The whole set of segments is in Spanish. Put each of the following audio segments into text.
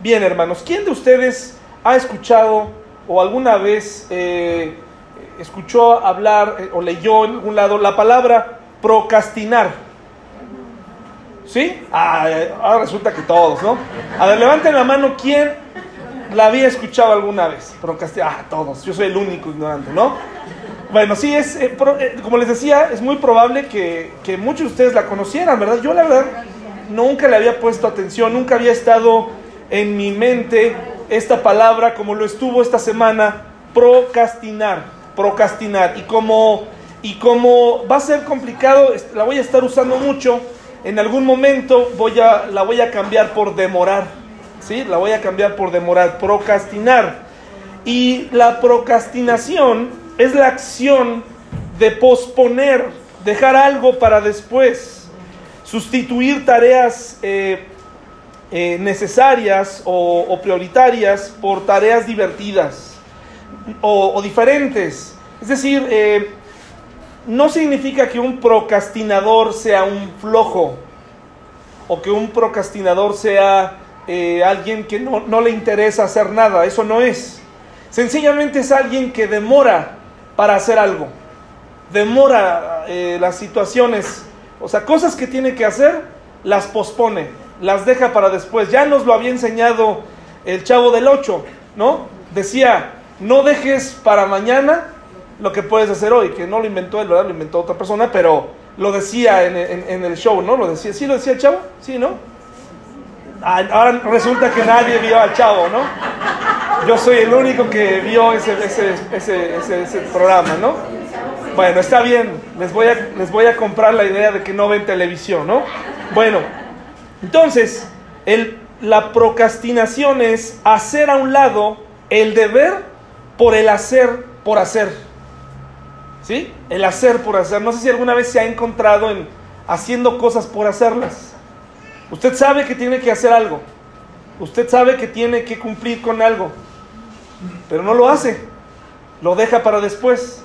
Bien, hermanos, ¿quién de ustedes ha escuchado o alguna vez eh, escuchó hablar eh, o leyó en algún lado la palabra procrastinar? ¿Sí? Ah, ahora resulta que todos, ¿no? A ver, levanten la mano, ¿quién la había escuchado alguna vez? Procrastinar, ah, todos, yo soy el único ignorante, ¿no? Bueno, sí, es, eh, como les decía, es muy probable que, que muchos de ustedes la conocieran, ¿verdad? Yo la verdad nunca le había puesto atención, nunca había estado en mi mente esta palabra como lo estuvo esta semana, procrastinar, procrastinar. Y como, y como va a ser complicado, la voy a estar usando mucho, en algún momento voy a, la voy a cambiar por demorar, ¿sí? La voy a cambiar por demorar, procrastinar. Y la procrastinación es la acción de posponer, dejar algo para después, sustituir tareas eh, eh, necesarias o, prioritarias por tareas divertidas o, diferentes. Es decir, eh, no significa que un procrastinador sea un flojo o que un procrastinador sea eh, alguien que no, no le interesa hacer nada. Eso no es. Sencillamente es alguien que demora para hacer algo. Demora las situaciones. O sea, cosas que tiene que hacer, las pospone. Las deja para después. Ya nos lo había enseñado el chavo del 8, ¿no? Decía, no dejes para mañana lo que puedes hacer hoy. Que no lo inventó él, ¿verdad? Lo inventó otra persona, pero lo decía en, en- en el show, ¿no? Lo decía. ¿Sí lo decía el chavo? Sí, ¿no? Ah, Ahora resulta que nadie vio al chavo, ¿no? Yo soy el único que vio ese, ese, ese, ese- programa, ¿no? Bueno, está bien, les voy, a, les voy a comprar la idea de que no ven televisión, ¿no? Bueno, entonces, el, la procrastinación es hacer a un lado el deber por el hacer por hacer. ¿Sí? El hacer por hacer. No sé si alguna vez se ha encontrado en haciendo cosas por hacerlas. Usted sabe que tiene que hacer algo. Usted sabe que tiene que cumplir con algo. Pero no lo hace. Lo deja para después.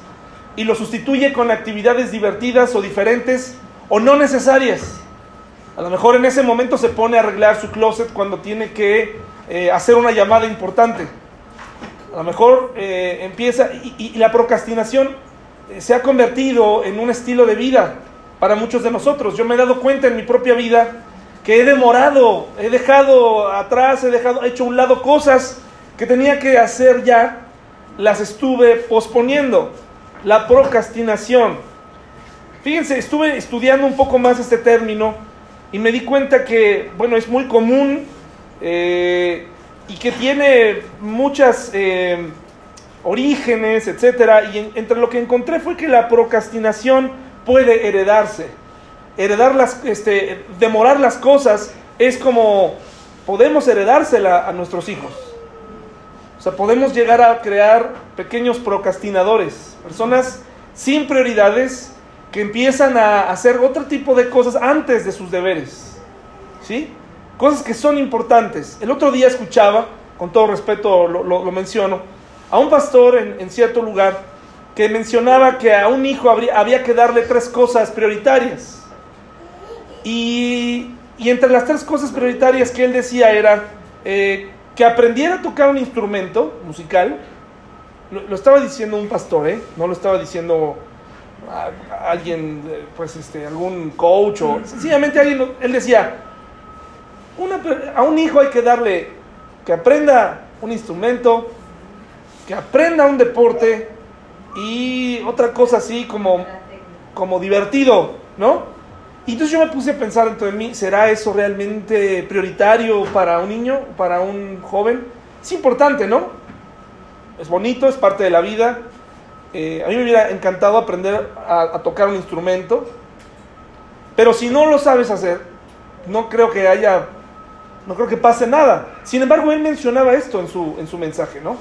Y lo sustituye con actividades divertidas o diferentes o no necesarias. A lo mejor en ese momento se pone a arreglar su closet cuando tiene que eh, hacer una llamada importante. A lo mejor eh, empieza y, y- la procrastinación eh, se ha convertido en un estilo de vida para muchos de nosotros. Yo me he dado cuenta en mi propia vida que he demorado, he dejado atrás, he dejado, he hecho a un lado cosas que tenía que hacer ya, las estuve posponiendo. La procrastinación. Fíjense, estuve estudiando un poco más este término y me di cuenta que, bueno, es muy común eh, y que tiene muchas eh, orígenes, etcétera. Y en- entre lo que encontré fue que la procrastinación puede heredarse. Heredar las, este, demorar las cosas es como podemos heredársela a nuestros hijos. O sea, podemos llegar a crear pequeños procrastinadores, personas sin prioridades que empiezan a hacer otro tipo de cosas antes de sus deberes. ¿Sí? Cosas que son importantes. El otro día escuchaba, con todo respeto lo, menciono, a un pastor en, cierto lugar que mencionaba que a un hijo había que darle tres cosas prioritarias. Y, y entre las tres cosas prioritarias que él decía era eh, que aprendiera a tocar un instrumento musical. Lo, lo estaba diciendo un pastor, ¿eh? No lo estaba diciendo a- alguien, eh, pues este, algún coach o sencillamente alguien. Él decía, una a un hijo hay que darle que aprenda un instrumento, que aprenda un deporte y otra cosa así como, como divertido, ¿no? Y entonces yo me puse a pensar dentro de mí, ¿será eso realmente prioritario para un niño, para un joven? Es importante, ¿no? Es bonito, es parte de la vida. Eh, a mí me hubiera encantado aprender a, a tocar un instrumento, pero si no lo sabes hacer, no creo que haya, no creo que pase nada. Sin embargo, él mencionaba esto en su, en su mensaje, ¿no?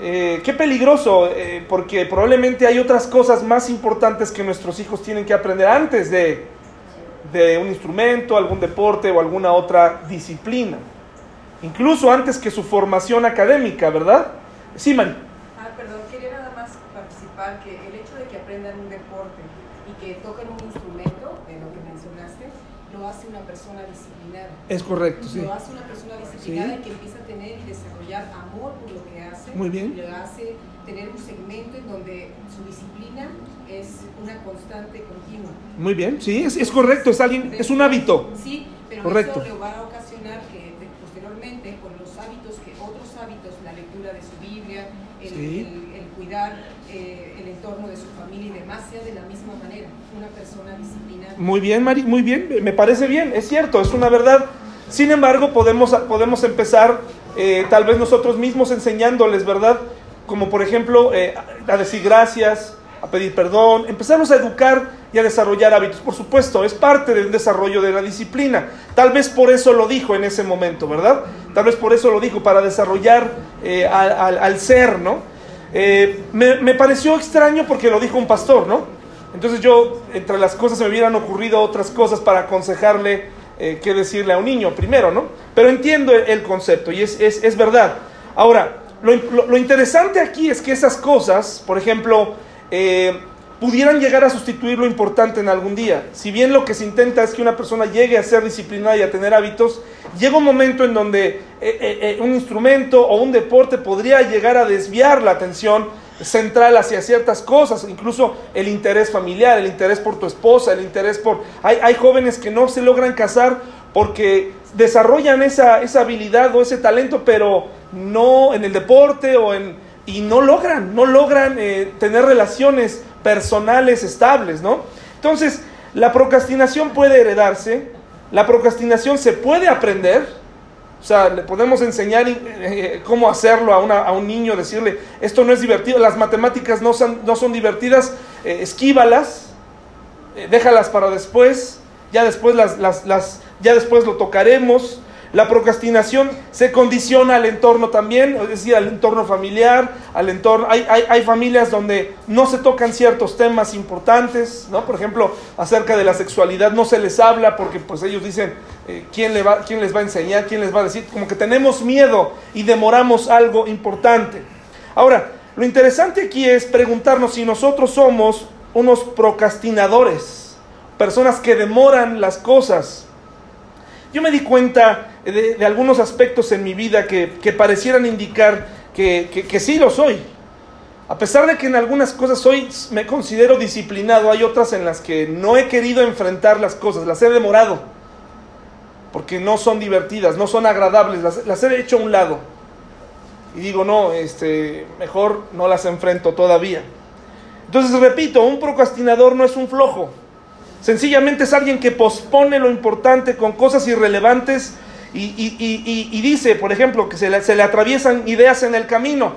Eh, qué peligroso, eh, porque probablemente hay otras cosas más importantes que nuestros hijos tienen que aprender antes de, de un instrumento, algún deporte o alguna otra disciplina. Incluso antes que su formación académica, ¿verdad? Sí, Mari. Ah, perdón, quería nada más que el hecho de que aprendan un deporte y que toquen un instrumento, de lo que mencionaste, lo hace una persona disciplinada. Es correcto, sí. Lo hace una persona disciplinada Sí. que empieza a tener y desarrollar amor por lo que hace. Muy bien. Y lo hace tener un segmento en donde su disciplina es una constante continua. Muy bien, sí, es, es correcto, es alguien, es un hábito. Sí, pero Correcto. eso le va a ocasionar que posteriormente, con los hábitos, que otros hábitos, la lectura de su Biblia, el, Sí. el- el cuidar eh, el entorno de su familia y de la misma manera, una persona disciplinada. Muy bien, Mari, muy bien, me parece bien, es cierto, es una verdad. Sin embargo, podemos, podemos empezar eh, tal vez nosotros mismos enseñándoles, ¿verdad? Como por ejemplo, eh, a decir gracias, a pedir perdón, empezarnos a educar y a desarrollar hábitos. Por supuesto, es parte del desarrollo de la disciplina. Tal vez por eso lo dijo en ese momento, ¿verdad? Tal vez por eso lo dijo, para desarrollar eh, al, al- al ser, ¿no? Eh, me, pareció extraño porque lo dijo un pastor, ¿no? Entonces yo, entre las cosas, me hubieran ocurrido otras cosas para aconsejarle eh, qué decirle a un niño primero, ¿no? Pero entiendo el, el concepto y es, es- es verdad. Ahora, lo, lo- lo interesante aquí es que esas cosas, por ejemplo, eh, pudieran llegar a sustituir lo importante en algún día. Si bien lo que se intenta es que una persona llegue a ser disciplinada y a tener hábitos, llega un momento en donde eh, eh, eh, un instrumento o un deporte podría llegar a desviar la atención central hacia ciertas cosas, incluso el interés familiar, el interés por tu esposa, el interés por... Hay, jóvenes que no se logran casar porque desarrollan esa, esa habilidad o ese talento, pero no en el deporte o en... Y no logran, no logran tener relaciones personales estables, ¿no? Entonces, la procrastinación puede heredarse, la procrastinación se puede aprender, o sea, le podemos enseñar eh, cómo hacerlo a, una- a un niño, decirle, esto no es divertido, las matemáticas no son, no son divertidas, eh, esquívalas, eh, déjalas para después, ya después, las, las- las- ya después lo tocaremos. La procrastinación se condiciona al entorno también, es decir, al entorno familiar, al entorno... Hay, hay, hay familias donde no se tocan ciertos temas importantes, ¿no? Por ejemplo, acerca de la sexualidad no se les habla porque pues ellos dicen, eh, ¿quién, le va, ¿quién les va a enseñar? ¿Quién les va a decir? Como que tenemos miedo y demoramos algo importante. Ahora, lo interesante aquí es preguntarnos si nosotros somos unos procrastinadores, personas que demoran las cosas. Yo me di cuenta de, de algunos aspectos en mi vida que, que parecieran indicar que, que, que sí lo soy. A pesar de que en algunas cosas soy, me considero disciplinado, hay otras en las que no he querido enfrentar las cosas, las he demorado, porque no son divertidas, no son agradables, las, las he hecho a un lado. Y digo, no, este, mejor no las enfrento todavía. Entonces, repito, un procrastinador no es un flojo. Sencillamente es alguien que pospone lo importante con cosas irrelevantes y, dice, por ejemplo, que se le, se le atraviesan ideas en el camino.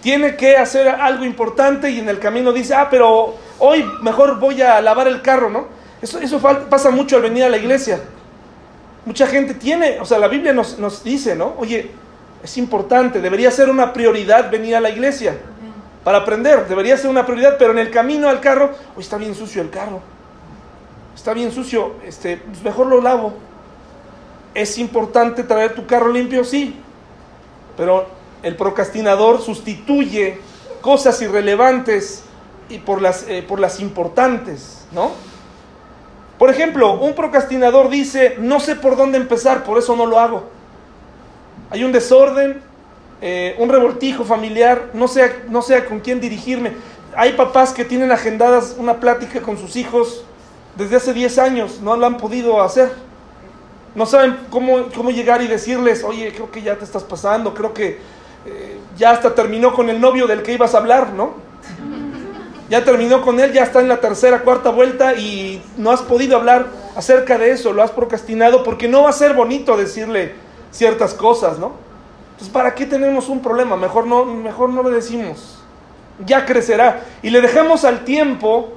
Tiene que hacer algo importante y en el camino dice, ah, pero hoy mejor voy a lavar el carro, ¿no? Eso, pasa mucho al venir a la iglesia. Mucha gente tiene, o sea, la Biblia nos, nos dice, ¿no? Oye, es importante, debería ser una prioridad venir a la iglesia para aprender, debería ser una prioridad, pero en el camino al carro, hoy está bien sucio el carro, está bien sucio, este, pues mejor lo lavo. ¿Es importante traer tu carro limpio? Sí, pero el procrastinador sustituye cosas irrelevantes y por las, eh, por las importantes, ¿no? Por ejemplo, un procrastinador dice, no sé por dónde empezar, por eso no lo hago. Hay un desorden, eh, un revoltijo familiar, no sé, no sé con quién dirigirme. Hay papás que tienen agendadas una plática con sus hijos desde hace 10 años, no lo han podido hacer. No saben cómo, cómo llegar y decirles, oye, creo que ya te estás pasando, creo que eh, ya hasta terminó con el novio del que ibas a hablar, ¿no? Ya terminó con él, ya está en la tercera, cuarta vuelta y no has podido hablar acerca de eso, lo has procrastinado porque no va a ser bonito decirle ciertas cosas, ¿no? Entonces, ¿para qué tenemos un problema? Mejor no, mejor no le decimos. Ya crecerá. Y le dejamos al tiempo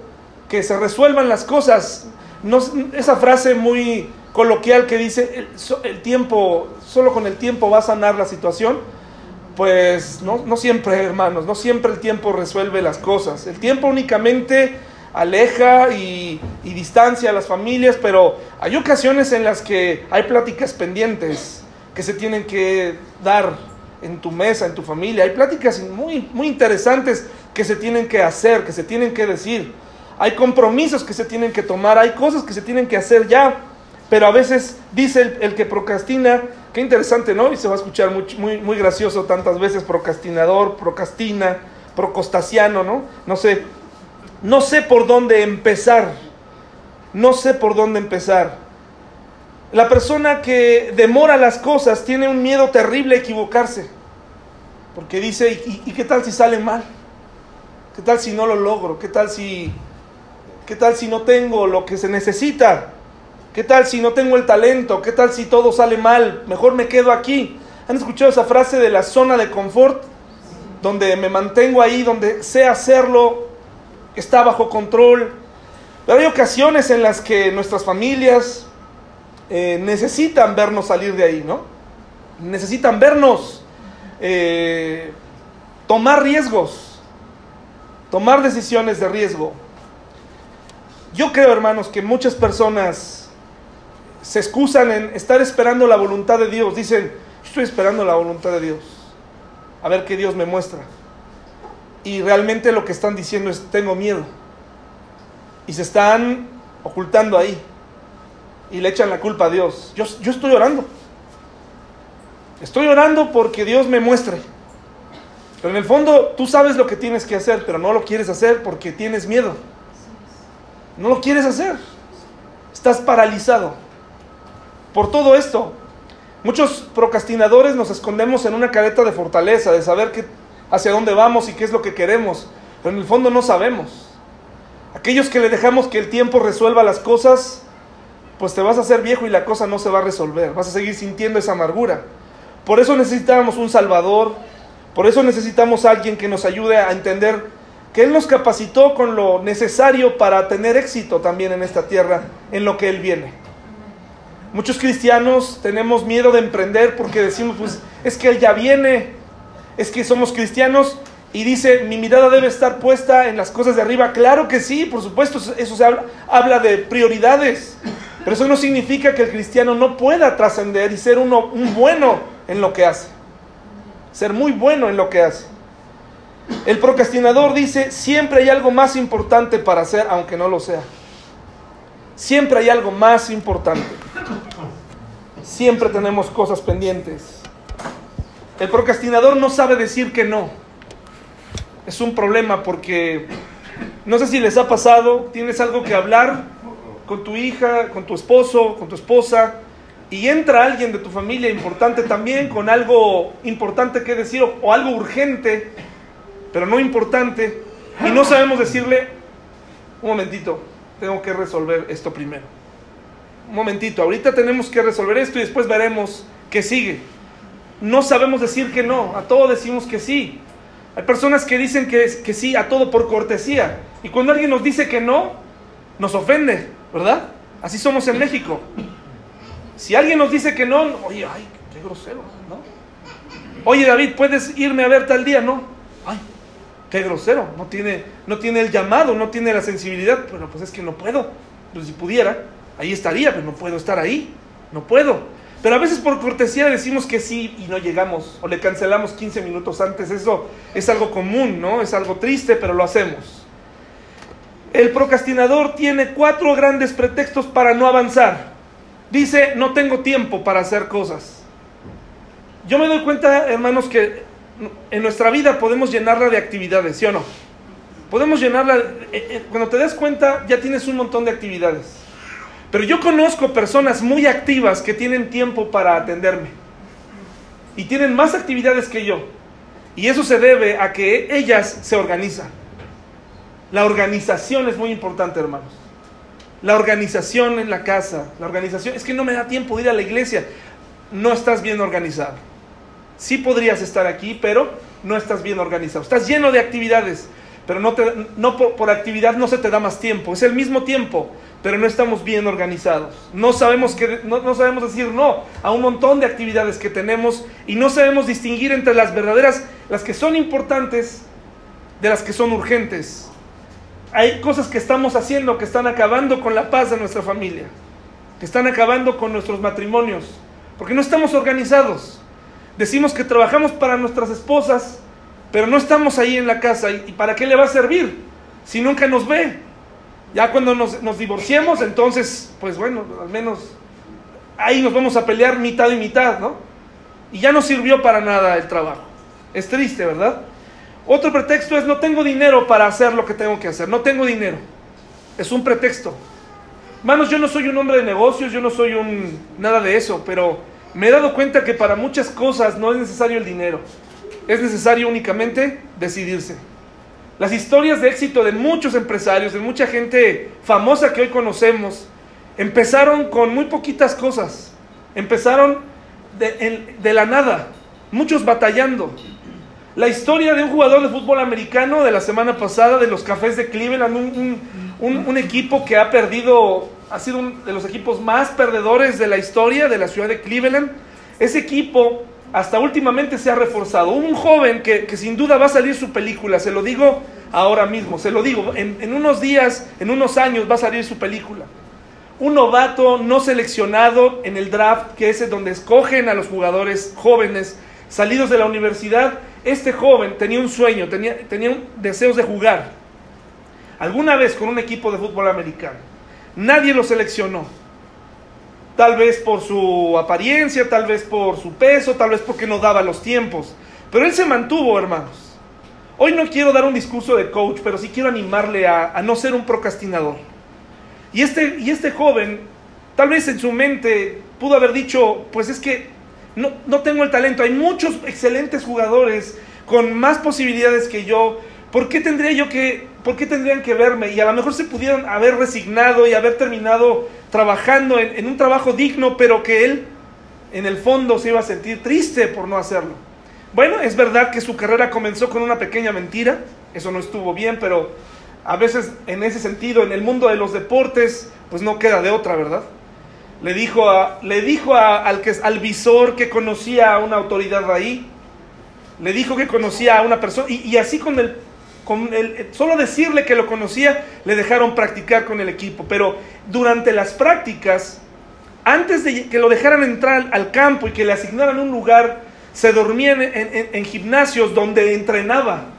que se resuelvan las cosas. No, esa frase muy coloquial que dice, el, tiempo, solo con el tiempo va a sanar la situación. Pues no, no siempre, hermanos, no siempre el tiempo resuelve las cosas. El tiempo únicamente aleja y, y distancia a las familias, pero hay ocasiones en las que hay pláticas pendientes que se tienen que dar en tu mesa, en tu familia. Hay pláticas muy, muy interesantes que se tienen que hacer, que se tienen que decir. Hay compromisos que se tienen que tomar, hay cosas que se tienen que hacer ya. Pero a veces dice el, que procrastina, qué interesante, ¿no? Y se va a escuchar muy, muy, muy gracioso tantas veces, procrastinador, procrastina, procostasiano, ¿no? No sé, no sé por dónde empezar, no sé por dónde empezar. La persona que demora las cosas tiene un miedo terrible a equivocarse, porque dice, ¿y, y qué tal si sale mal? ¿Qué tal si no lo logro? ¿Qué tal si, qué tal si no tengo lo que se necesita? ¿Qué tal si no tengo el talento? ¿Qué tal si todo sale mal? Mejor me quedo aquí. ¿Han escuchado esa frase de la zona de confort? Donde me mantengo ahí, donde sé hacerlo, está bajo control. Pero hay ocasiones en las que nuestras familias eh, necesitan vernos salir de ahí, ¿no? Necesitan vernos eh, tomar riesgos, tomar decisiones de riesgo. Yo creo, hermanos, que muchas personas se excusan en estar esperando la voluntad de Dios. Dicen, estoy esperando la voluntad de Dios. A ver qué Dios me muestra. Y realmente lo que están diciendo es, tengo miedo. Y se están ocultando ahí. Y le echan la culpa a Dios. Yo, yo estoy orando. Estoy orando porque Dios me muestre. Pero en el fondo tú sabes lo que tienes que hacer, pero no lo quieres hacer porque tienes miedo. No lo quieres hacer. Estás paralizado por todo esto. Muchos procrastinadores nos escondemos en una careta de fortaleza, de saber que, hacia dónde vamos y qué es lo que queremos, pero en el fondo no sabemos. Aquellos que le dejamos que el tiempo resuelva las cosas, pues te vas a hacer viejo y la cosa no se va a resolver, vas a seguir sintiendo esa amargura. Por eso necesitamos un Salvador, por eso necesitamos alguien que nos ayude a entender que Él nos capacitó con lo necesario para tener éxito también en esta tierra, en lo que Él viene. Muchos cristianos tenemos miedo de emprender porque decimos, pues es que Él ya viene, es que somos cristianos y dice, mi mirada debe estar puesta en las cosas de arriba. Claro que sí, por supuesto, eso se habla, habla de prioridades, pero eso no significa que el cristiano no pueda trascender y ser uno, un bueno en lo que hace, ser muy bueno en lo que hace. El procrastinador dice, siempre hay algo más importante para hacer, aunque no lo sea. Siempre hay algo más importante. Siempre tenemos cosas pendientes. El procrastinador no sabe decir que no. Es un problema porque no sé si les ha pasado, tienes algo que hablar con tu hija, con tu esposo, con tu esposa, y entra alguien de tu familia importante también con algo importante que decir o, algo urgente, pero no importante, y no sabemos decirle, un momentito, tengo que resolver esto primero. Un momentito, ahorita tenemos que resolver esto y después veremos qué sigue. No sabemos decir que no, a todo decimos que sí. Hay personas que dicen que, que sí a todo por cortesía. Y cuando alguien nos dice que no, nos ofende, ¿verdad? Así somos en México. Si alguien nos dice que no, oye, ay, qué grosero, ¿no? Oye, David, ¿puedes irme a ver tal día? No. Ay, qué grosero, no tiene, no tiene el llamado, no tiene la sensibilidad, pero pues es que no puedo. Pues si pudiera, ahí estaría, pero no puedo estar ahí, no puedo. Pero a veces por cortesía decimos que sí y no llegamos, o le cancelamos 15 minutos antes, eso es algo común, ¿no? Es algo triste, pero lo hacemos. El procrastinador tiene cuatro grandes pretextos para no avanzar. Dice, no tengo tiempo para hacer cosas. Yo me doy cuenta, hermanos, que en nuestra vida podemos llenarla de actividades, ¿sí o no? Podemos llenarla, cuando te das cuenta ya tienes un montón de actividades. Pero yo conozco personas muy activas que tienen tiempo para atenderme. Y tienen más actividades que yo. Y eso se debe a que ellas se organizan. La organización es muy importante, hermanos. La organización en la casa, la organización, es que no me da tiempo de ir a la iglesia. No estás bien organizado. Sí podrías estar aquí, pero no estás bien organizado. Estás lleno de actividades, pero no, te, no por, por, actividad no se te da más tiempo. Es el mismo tiempo, pero no estamos bien organizados. No sabemos, que, no, sabemos decir no a un montón de actividades que tenemos y no sabemos distinguir entre las verdaderas, las que son importantes, de las que son urgentes. Hay cosas que estamos haciendo que están acabando con la paz de nuestra familia, que están acabando con nuestros matrimonios, porque no estamos organizados. Decimos que trabajamos para nuestras esposas, pero no estamos ahí en la casa. ¿Y para qué le va a servir si nunca nos ve? Ya cuando nos, nos divorciemos, entonces, pues bueno, al menos ahí nos vamos a pelear mitad y mitad, ¿no? Y ya no sirvió para nada el trabajo. Es triste, ¿verdad? Otro pretexto es no tengo dinero para hacer lo que tengo que hacer, no tengo dinero. Es un pretexto. Hermanos, yo no soy un hombre de negocios, yo no soy un nada de eso, pero me he dado cuenta que para muchas cosas no es necesario el dinero. Es necesario únicamente decidirse. Las historias de éxito de muchos empresarios, de mucha gente famosa que hoy conocemos, empezaron con muy poquitas cosas. Empezaron de, la nada, muchos batallando. La historia de un jugador de fútbol americano de la semana pasada de los Cafés de Cleveland, un, un, un, equipo que ha perdido, ha sido uno de los equipos más perdedores de la historia de la ciudad de Cleveland. Ese equipo hasta últimamente se ha reforzado. Un joven que, que sin duda va a salir su película, se lo digo ahora mismo, se lo digo, en, unos días, en unos años va a salir su película un novato no seleccionado en el draft, que es donde escogen a los jugadores jóvenes salidos de la universidad, este joven tenía un sueño, tenía, tenía deseos de jugar. Alguna vez con un equipo de fútbol americano. Nadie lo seleccionó. Tal vez por su apariencia, tal vez por su peso, tal vez porque no daba los tiempos. Pero él se mantuvo, hermanos. Hoy no quiero dar un discurso de coach, pero sí quiero animarle a, a no ser un procrastinador. Y este, y este joven, tal vez en su mente pudo haber dicho, pues es que no, no tengo el talento, hay muchos excelentes jugadores con más posibilidades que yo, ¿por qué tendría yo que, por qué tendrían que verme? Y a lo mejor se pudieron haber resignado y haber terminado trabajando en, un trabajo digno, pero que él en el fondo se iba a sentir triste por no hacerlo. Bueno, es verdad que su carrera comenzó con una pequeña mentira, eso no estuvo bien, pero a veces en ese sentido, en el mundo de los deportes, pues no queda de otra, ¿verdad? Le dijo, a, le dijo a, al, que, al visor que conocía a una autoridad ahí, le dijo que conocía a una persona, y así con el, con solo decirle que lo conocía, le dejaron practicar con el equipo. Pero durante las prácticas, antes de que lo dejaran entrar al campo y que le asignaran un lugar, se dormía en, en, en gimnasios donde entrenaba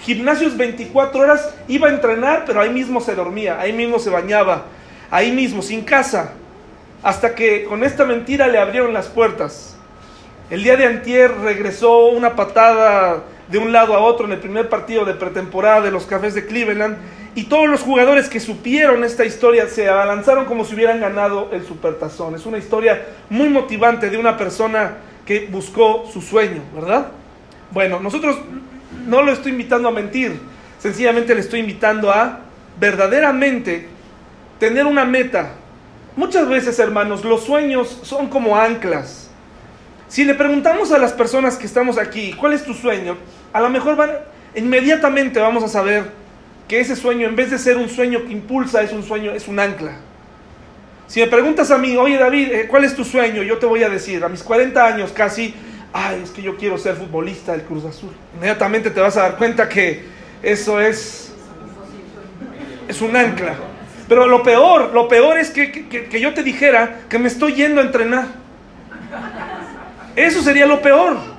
gimnasios 24 horas, iba a entrenar, pero ahí mismo se dormía, ahí mismo se bañaba, ahí mismo, sin casa, hasta que con esta mentira le abrieron las puertas. El día de antier regresó una patada de un lado a otro en el primer partido de pretemporada de los Cafés de Cleveland y todos los jugadores que supieron esta historia se abalanzaron como si hubieran ganado el supertazón. Es una historia muy motivante de una persona que buscó su sueño, ¿verdad? Bueno, nosotros no lo estoy invitando a mentir, sencillamente le estoy invitando a verdaderamente tener una meta. Muchas veces, hermanos, los sueños son como anclas. Si le preguntamos a las personas que estamos aquí, ¿cuál es tu sueño? A lo mejor van, inmediatamente vamos a saber que ese sueño, en vez de ser un sueño que impulsa, es un sueño, es un ancla. Si me preguntas a mí, oye David, ¿cuál es tu sueño? Yo te voy a decir, a mis 40 años casi, ay, es que yo quiero ser futbolista del Cruz Azul. Inmediatamente te vas a dar cuenta que eso es, es un ancla. Pero lo peor, lo peor es que, que, que yo te dijera que me estoy yendo a entrenar. Eso sería lo peor.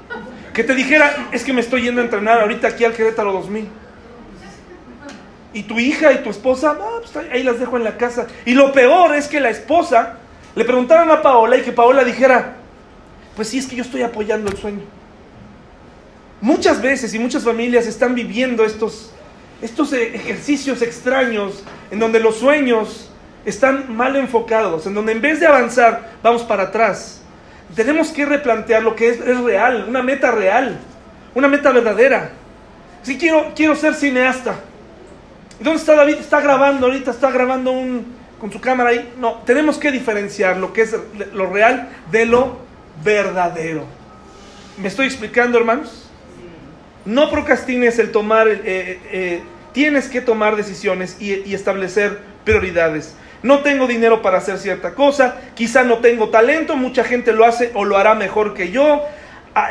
Que te dijera, es que me estoy yendo a entrenar ahorita aquí al Querétaro 2000. Y tu hija y tu esposa, ah, pues ahí las dejo en la casa. Y lo peor es que la esposa le preguntaran a Paola y que Paola dijera, pues sí, es que yo estoy apoyando el sueño. Muchas veces y muchas familias están viviendo estos, estos ejercicios extraños en donde los sueños están mal enfocados, en donde en vez de avanzar vamos para atrás. Tenemos que replantear lo que es, es real, una meta real, una meta verdadera. Si quiero, quiero ser cineasta. ¿Dónde está David? Está grabando ahorita, está grabando un, con su cámara ahí. No, tenemos que diferenciar lo que es lo real de lo verdadero. ¿Me estoy explicando, hermanos? No procrastines el tomar, eh, eh, tienes que tomar decisiones y, y, establecer prioridades. No tengo dinero para hacer cierta cosa, quizá no tengo talento, mucha gente lo hace o lo hará mejor que yo,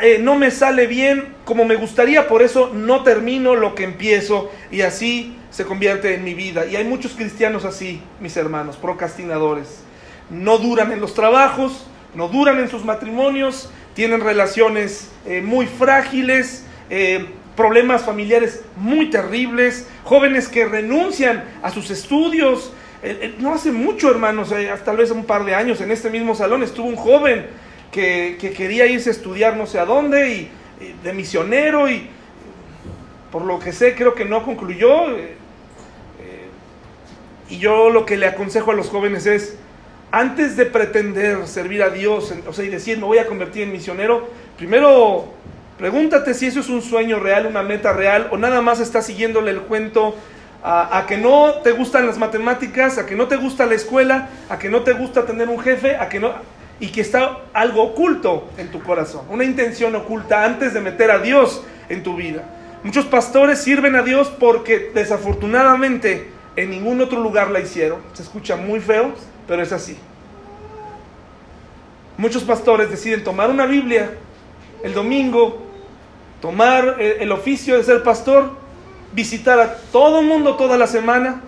eh, no me sale bien como me gustaría, por eso no termino lo que empiezo y así se convierte en mi vida. Y hay muchos cristianos así, mis hermanos, procrastinadores. No duran en los trabajos, no duran en sus matrimonios, tienen relaciones eh, muy frágiles, eh, problemas familiares muy terribles, jóvenes que renuncian a sus estudios, no hace mucho, hermanos, tal vez un par de años, en este mismo salón estuvo un joven que, quería irse a estudiar no sé a dónde, y, de misionero, y por lo que sé creo que no concluyó. Eh, eh, y yo lo que le aconsejo a los jóvenes es, antes de pretender servir a Dios, o sea, y decir, me voy a convertir en misionero, primero pregúntate si eso es un sueño real, una meta real, o nada más estás siguiéndole el cuento a, que no te gustan las matemáticas, a que no te gusta la escuela, a que no te gusta tener un jefe, a que no y que está algo oculto en tu corazón, una intención oculta antes de meter a Dios en tu vida. Muchos pastores sirven a Dios porque desafortunadamente en ningún otro lugar la hicieron. Se escucha muy feo, pero es así. Muchos pastores deciden tomar una Biblia el domingo, tomar el oficio de ser pastor, visitar a todo el mundo toda la semana,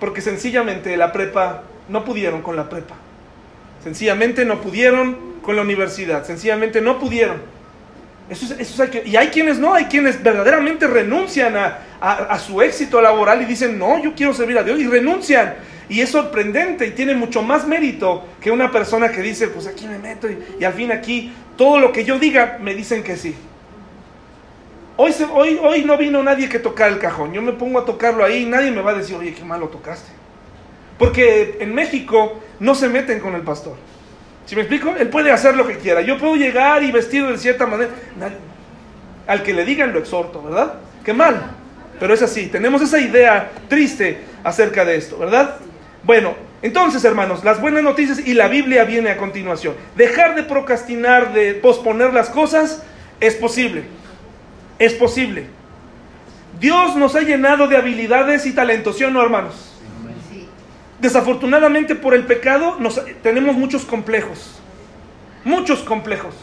porque sencillamente la prepa no pudieron con la prepa. Sencillamente no pudieron con la universidad, sencillamente no pudieron. Eso, eso hay que, y hay quienes no, hay quienes verdaderamente renuncian a, a, su éxito laboral y dicen, no, yo quiero servir a Dios y renuncian. Y es sorprendente y tiene mucho más mérito que una persona que dice, pues aquí me meto y al fin aquí todo lo que yo diga me dicen que sí. Hoy, hoy, hoy no vino nadie que tocar el cajón. Yo me pongo a tocarlo ahí y nadie me va a decir, oye, qué mal lo tocaste. Porque en México no se meten con el pastor. ¿Si me explico? Él puede hacer lo que quiera. Yo puedo llegar y vestido de cierta manera. Al que le digan lo exhorto, ¿verdad? Qué mal. Pero es así. Tenemos esa idea triste acerca de esto, ¿verdad? Bueno, entonces, hermanos, las buenas noticias y la Biblia viene a continuación. Dejar de procrastinar, de posponer las cosas, es posible. Es posible. Dios nos ha llenado de habilidades y talentos, ¿sí o no, hermanos? Desafortunadamente por el pecado nos, tenemos muchos complejos, muchos complejos.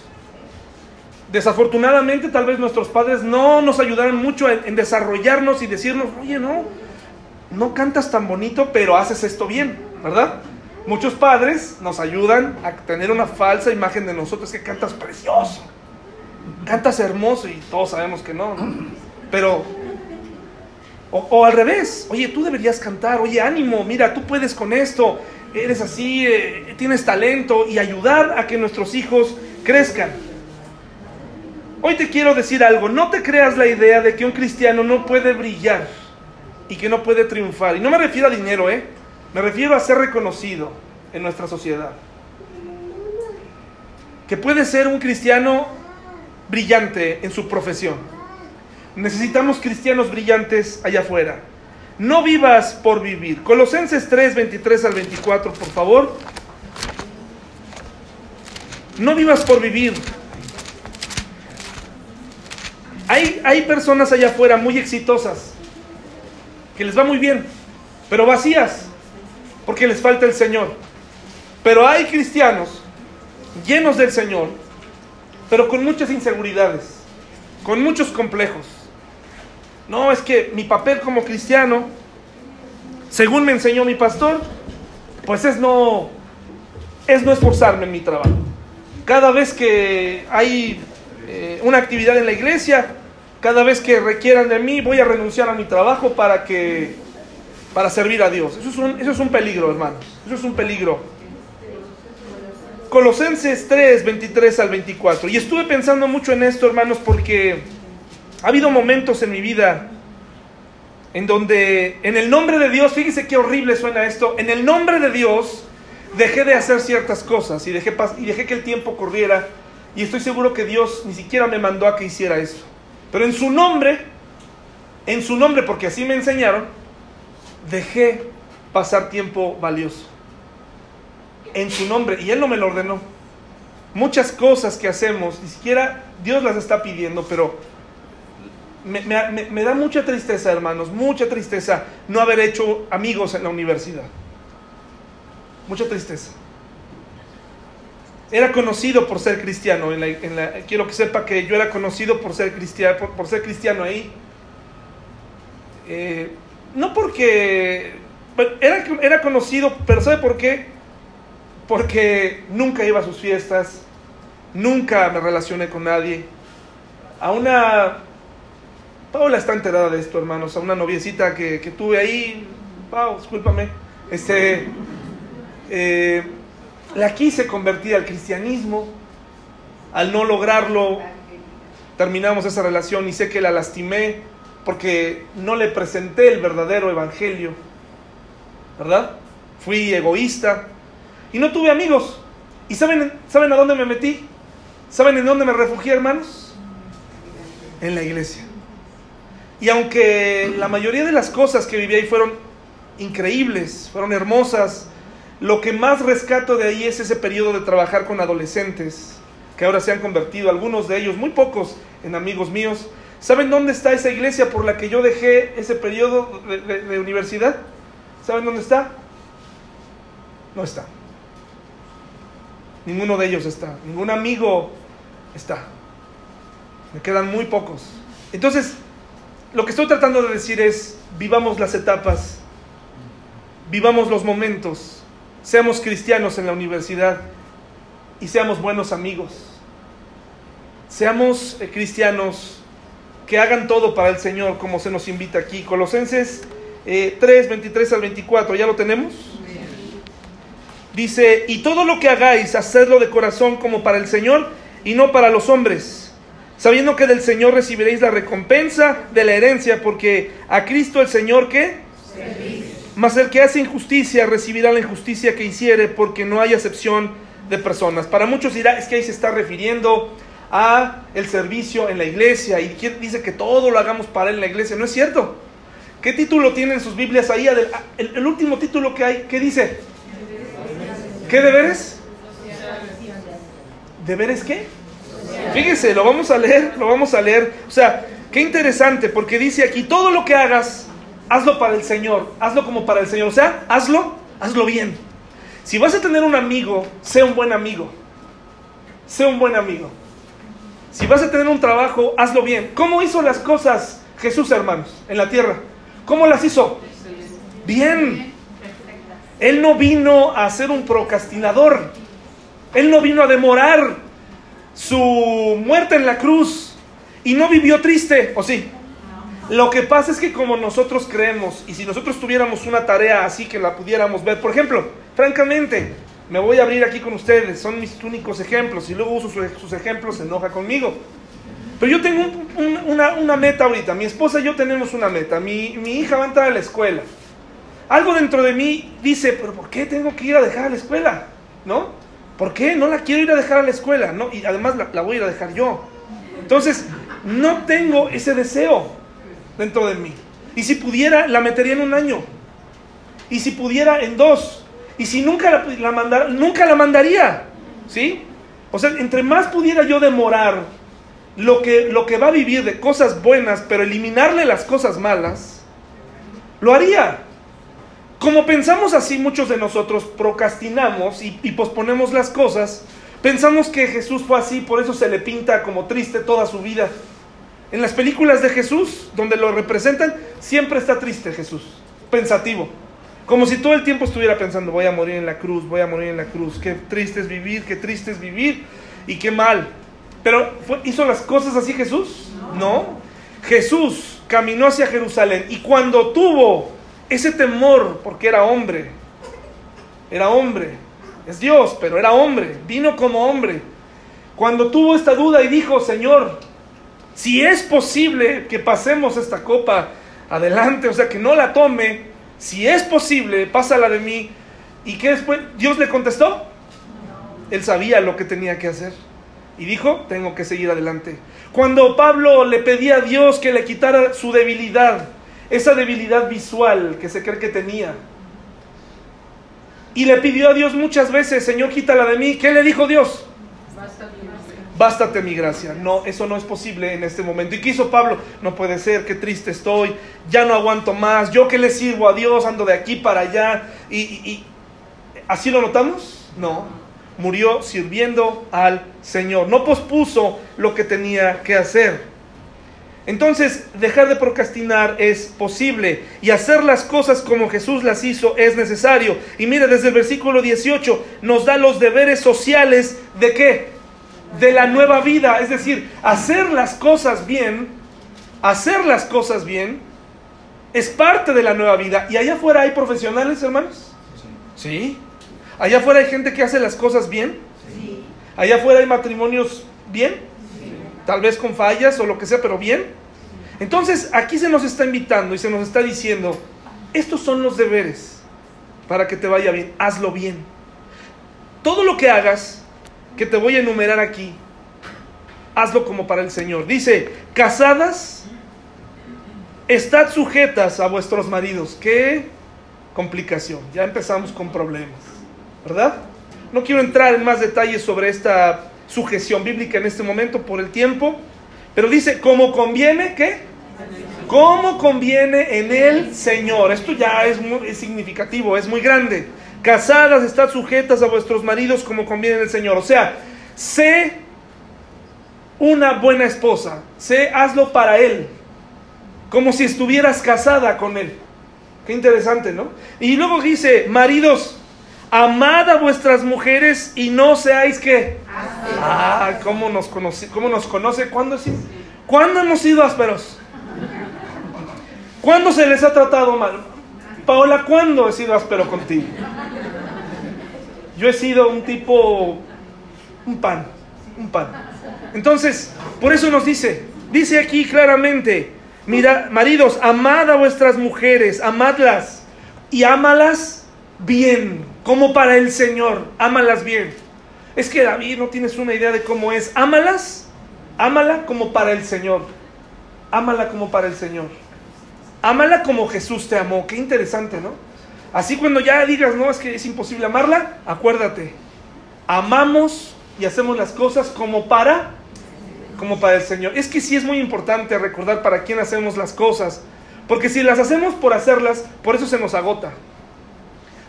Desafortunadamente tal vez nuestros padres no nos ayudaron mucho en, desarrollarnos y decirnos, oye, no, no cantas tan bonito, pero haces esto bien, ¿verdad? Muchos padres nos ayudan a tener una falsa imagen de nosotros que cantas precioso, cantas hermoso y todos sabemos que no. Pero o, al revés, oye, tú deberías cantar, oye, ánimo, mira, tú puedes con esto, eres así, eh, tienes talento y ayudar a que nuestros hijos crezcan. Hoy te quiero decir algo, no te creas la idea de que un cristiano no puede brillar y que no puede triunfar. Y no me refiero a dinero, ¿eh? Me refiero a ser reconocido en nuestra sociedad. Que puede ser un cristiano brillante en su profesión Necesitamos cristianos brillantes allá afuera. No vivas por vivir. Colosenses 3, 23 al 24, por favor. No vivas por vivir. Hay, hay personas allá afuera muy exitosas, que les va muy bien, pero vacías, porque les falta el Señor. Pero hay cristianos llenos del Señor, pero con muchas inseguridades, con muchos complejos no, es que mi papel como cristiano, según me enseñó mi pastor, pues es no, es no esforzarme en mi trabajo. Cada vez que hay eh, una actividad en la iglesia, cada vez que requieran de mí, voy a renunciar a mi trabajo para que para servir a Dios. Eso es un, eso es un peligro, hermanos. Eso es un peligro. Colosenses 3, 23 al 24. Y estuve pensando mucho en esto, hermanos, porque ha habido momentos en mi vida en donde en el nombre de Dios, fíjese qué horrible suena esto, en el nombre de Dios dejé de hacer ciertas cosas y dejé, y dejé que el tiempo corriera y estoy seguro que Dios ni siquiera me mandó a que hiciera eso. Pero en su nombre, en su nombre, porque así me enseñaron, dejé pasar tiempo valioso. En su nombre, y Él no me lo ordenó. Muchas cosas que hacemos, ni siquiera Dios las está pidiendo, pero me, da mucha tristeza, hermanos, mucha tristeza no haber hecho amigos en la universidad. Mucha tristeza. Era conocido por ser cristiano. quiero que sepa que yo era conocido por ser cristiano, por, ser cristiano ahí. Eh, no porque era, era conocido, pero ¿sabe por qué? Porque nunca iba a sus fiestas, nunca me relacioné con nadie. A una Paula está enterada de esto, hermanos. A una noviecita que, tuve ahí, Pau, discúlpame, Este, eh, la quise convertir al cristianismo. Al no lograrlo, terminamos esa relación y sé que la lastimé porque no le presenté el verdadero evangelio. ¿Verdad? Fui egoísta y no tuve amigos. ¿Y saben, saben a dónde me metí? ¿Saben en dónde me refugié, hermanos? En la iglesia. Y aunque la mayoría de las cosas que viví ahí fueron increíbles, fueron hermosas, lo que más rescato de ahí es ese periodo de trabajar con adolescentes, que ahora se han convertido, algunos de ellos, muy pocos, en amigos míos. ¿Saben dónde está esa iglesia por la que yo dejé ese periodo de, universidad? ¿Saben dónde está? No está. Ninguno de ellos está. Ningún amigo está. Me quedan muy pocos. Entonces, lo que estoy tratando de decir es, vivamos las etapas, vivamos los momentos, seamos cristianos en la universidad y seamos buenos amigos. Seamos eh, cristianos que hagan todo para el Señor como se nos invita aquí. Colosenses 3, eh, 23 al 24, ¿ya lo tenemos? Dice, y todo lo que hagáis, hacedlo de corazón como para el Señor y no para los hombres, sabiendo que del Señor recibiréis la recompensa de la herencia, porque a Cristo el Señor ¿qué? Mas el que hace injusticia recibirá la injusticia que hiciere, porque no hay acepción de personas. Para muchos dirá, es que ahí se está refiriendo a el servicio en la iglesia y dice que todo lo hagamos para en la iglesia. No es cierto. ¿Qué título tienen sus Biblias ahí? El, el último título que hay, ¿qué dice? ¿Qué deberes? ¿Deberes qué? Fíjese, lo vamos a leer, lo vamos a leer. O sea, qué interesante, porque dice aquí, todo lo que hagas hazlo para el Señor, hazlo como para el Señor. O sea, hazlo, hazlo bien. Si vas a tener un amigo, sé un buen amigo. Sé un buen amigo. Si vas a tener un trabajo, hazlo bien. ¿Cómo hizo las cosas Jesús, hermanos, en la tierra? ¿Cómo las hizo? Bien. Él no vino a ser un procrastinador. Él no vino a demorar su muerte en la cruz. Y no vivió triste, ¿o sí? Lo que pasa es que como nosotros creemos, y si nosotros tuviéramos una tarea así que la pudiéramos ver, por ejemplo, francamente, me voy a abrir aquí con ustedes, son mis únicos ejemplos, y luego uso sus, ejemplos, se enoja conmigo. Pero yo tengo una, meta ahorita, mi esposa y yo tenemos una meta, mi, mi, hija va a entrar a la escuela. Algo dentro de mí dice, pero ¿por qué tengo que ir a dejar a la escuela? ¿No? ¿Por qué? No la quiero ir a dejar a la escuela, ¿no? Y además la, voy a ir a dejar yo. Entonces, no tengo ese deseo dentro de mí. Y si pudiera, la metería en un año. Y si pudiera, en dos. Y si nunca la, la nunca la mandaría. ¿Sí? O sea, entre más pudiera yo demorar lo que, lo que va a vivir de cosas buenas, pero eliminarle las cosas malas, lo haría. Como pensamos así, muchos de nosotros procrastinamos y, y posponemos las cosas. Pensamos que Jesús fue así, por eso se le pinta como triste toda su vida. En las películas de Jesús, donde lo representan, siempre está triste Jesús, pensativo. Como si todo el tiempo estuviera pensando, voy a morir en la cruz, voy a morir en la cruz, qué triste es vivir, qué triste es vivir y qué mal. Pero ¿hizo las cosas así Jesús? No. Jesús caminó hacia Jerusalén y cuando tuvo ese temor, porque era hombre, era hombre, es Dios, pero era hombre, vino como hombre. Cuando tuvo esta duda y dijo, Señor, si es posible que pasemos esta copa adelante, o sea, que no la tome, si es posible, pásala de mí. ¿Y qué después? ¿Dios le contestó? Él sabía lo que tenía que hacer. Y dijo, tengo que seguir adelante. Cuando Pablo le pedía a Dios que le quitara su debilidad, esa debilidad visual que se cree que tenía, y le pidió a Dios muchas veces, Señor, quítala de mí, ¿qué le dijo Dios? bástate mi gracia. No, eso no es posible en este momento. ¿Y qué hizo Pablo? No puede ser, qué triste estoy, ya no aguanto más, yo que le sirvo a Dios, ando de aquí para allá. ¿Y, así lo notamos? No, murió sirviendo al Señor, no pospuso lo que tenía que hacer. Entonces, dejar de procrastinar es posible y hacer las cosas como Jesús las hizo es necesario. Y mire, desde el versículo 18 nos da los deberes sociales de qué? de la nueva vida. Es decir, hacer las cosas bien, hacer las cosas bien, es parte de la nueva vida. ¿Y allá afuera hay profesionales, hermanos? Sí. Allá afuera hay gente que hace las cosas bien. Sí. Allá afuera hay matrimonios bien. Tal vez con fallas o lo que sea, pero bien. Entonces, aquí se nos está invitando y se nos está diciendo, estos son los deberes para que te vaya bien. Hazlo bien. Todo lo que hagas, que te voy a enumerar aquí, hazlo como para el Señor. Dice, casadas, estad sujetas a vuestros maridos. Qué complicación. Ya empezamos con problemas. ¿Verdad? No quiero entrar en más detalles sobre esta sujeción bíblica en este momento por el tiempo. Pero dice, como conviene, ¿qué? Como conviene en el Señor. Esto ya es, muy, significativo, es muy grande. Casadas, estad sujetas a vuestros maridos como conviene en el Señor. O sea, sé una buena esposa. Sé, hazlo para Él. Como si estuvieras casada con Él. Qué interesante, ¿no? Y luego dice, maridos, amad a vuestras mujeres y no seáis que... Ah, ¿cómo nos conoce? ¿Cómo nos conoce? ¿Cuándo, ¿Cuándo hemos sido ásperos? ¿Cuándo se les ha tratado mal? Paola, ¿cuándo he sido áspero contigo? Yo he sido un tipo, un pan, un pan. Entonces, por eso nos dice, dice aquí claramente, mira, maridos, amad a vuestras mujeres, amadlas y ámalas bien, como para el Señor, ámalas bien. Es que David no tienes una idea de cómo es, ámalas, ámala como para el Señor, ámala como para el Señor. Ámala como Jesús te amó, qué interesante, ¿no? Así cuando ya digas, no, es que es imposible amarla, acuérdate, amamos y hacemos las cosas como para como para el Señor. Es que sí es muy importante recordar para quién hacemos las cosas, porque si las hacemos por hacerlas, por eso se nos agota.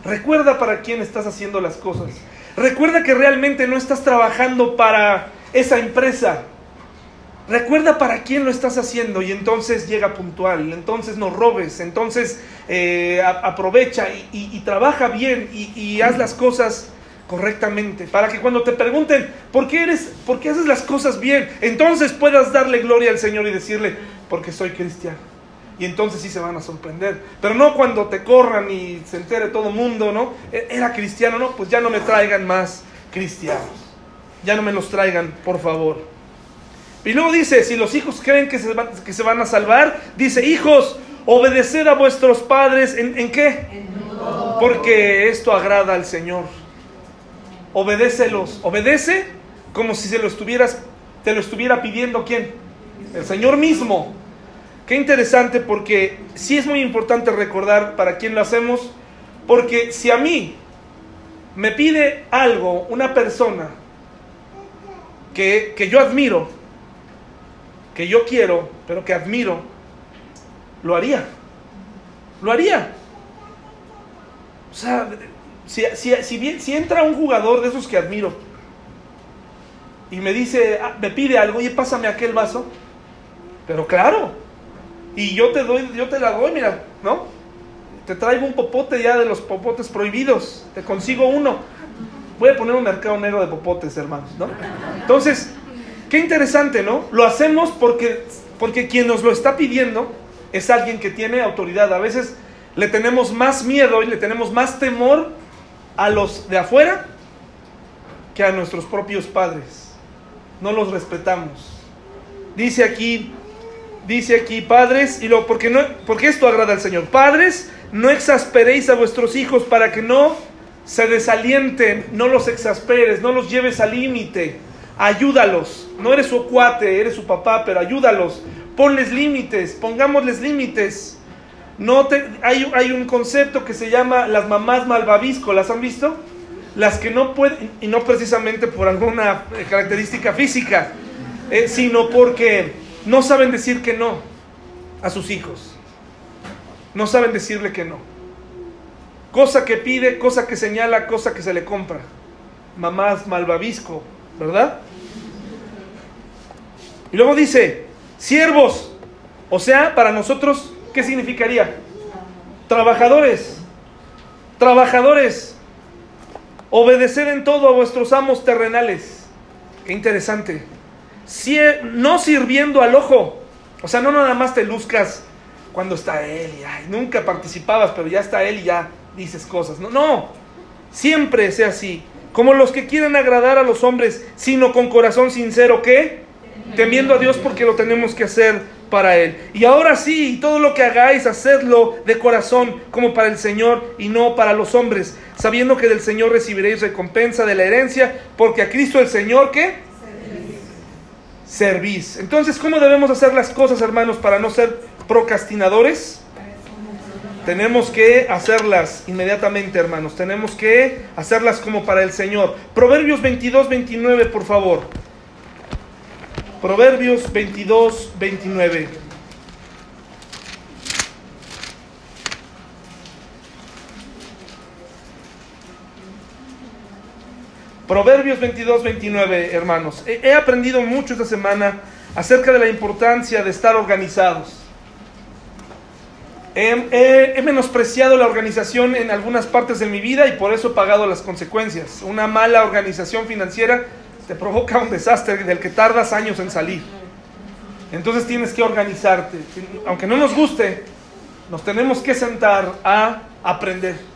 Recuerda para quién estás haciendo las cosas. Recuerda que realmente no estás trabajando para esa empresa. Recuerda para quién lo estás haciendo y entonces llega puntual, entonces no robes, entonces eh, aprovecha y, trabaja bien y, y haz las cosas correctamente, para que cuando te pregunten por qué eres, por qué haces las cosas bien, entonces puedas darle gloria al Señor y decirle, porque soy cristiano. Y entonces sí se van a sorprender. Pero no cuando te corran y se entere todo el mundo, ¿no? E, era cristiano, ¿no? Pues ya no me traigan más cristianos. Ya no me los traigan, por favor. Y luego dice, si los hijos creen que se van, que se van a salvar, dice, hijos, obedeced a vuestros padres, ¿en, en qué? Porque esto agrada al Señor obedécelos. Obedece como si se lo estuvieras, te lo estuviera pidiendo quién? El Señor mismo. Qué interesante porque sí es muy importante recordar para quién lo hacemos, porque si a mí me pide algo una persona que, que yo admiro, que yo quiero, pero que admiro, lo haría. Lo haría. O sea, si, si, si entra un jugador de esos que admiro y me dice, ah, me pide algo, y pásame aquel vaso, pero claro, y yo te doy, yo te la doy, mira, ¿no? Te traigo un popote ya de los popotes prohibidos, te consigo uno. Voy a poner un mercado negro de popotes, hermanos, ¿no? Entonces, qué interesante, ¿no? Lo hacemos porque, porque quien nos lo está pidiendo es alguien que tiene autoridad. A veces le tenemos más miedo y le tenemos más temor a los de afuera que a nuestros propios padres. No los respetamos. Dice aquí, dice aquí, padres, y lo porque no, porque esto agrada al Señor. Padres, no exasperéis a vuestros hijos para que no se desalienten, no los exasperes, no los lleves al límite. Ayúdalos. No eres su cuate, eres su papá, pero ayúdalos. Ponles límites, pongámosles límites. No te, hay, hay, un concepto que se llama las mamás malvavisco, ¿las han visto? Las que no pueden, y no precisamente por alguna eh, característica física, eh, sino porque no saben decir que no a sus hijos. No saben decirle que no. Cosa que pide, cosa que señala, cosa que se le compra. Mamás malvavisco, ¿verdad? Y luego dice, siervos, o sea, para nosotros ¿Qué significaría? Trabajadores, trabajadores, obedecer en todo a vuestros amos terrenales. Qué interesante. No sirviendo al ojo. O sea, no nada más te luzcas cuando está él y nunca participabas, pero ya está él y ya dices cosas. No, no. Siempre sea así. Como los que quieren agradar a los hombres, sino con corazón sincero, ¿qué? Temiendo a Dios porque lo tenemos que hacer para Él. Y ahora sí, todo lo que hagáis, hacedlo de corazón como para el Señor y no para los hombres, sabiendo que del Señor recibiréis recompensa de la herencia, porque a Cristo el Señor, ¿qué? Servís. Entonces, ¿cómo debemos hacer las cosas, hermanos, para no ser procrastinadores? Tenemos que hacerlas inmediatamente, hermanos. Tenemos que hacerlas como para el Señor. Proverbios 22, 29, por favor. Proverbios 22, 29. Proverbios 22, 29, hermanos. He aprendido mucho esta semana acerca de la importancia de estar organizados. He, menospreciado la organización en algunas partes de mi vida y por eso he pagado las consecuencias. Una mala organización financiera te provoca un desastre del que tardas años en salir. Entonces tienes que organizarte. Aunque no nos guste, nos tenemos que sentar a aprender.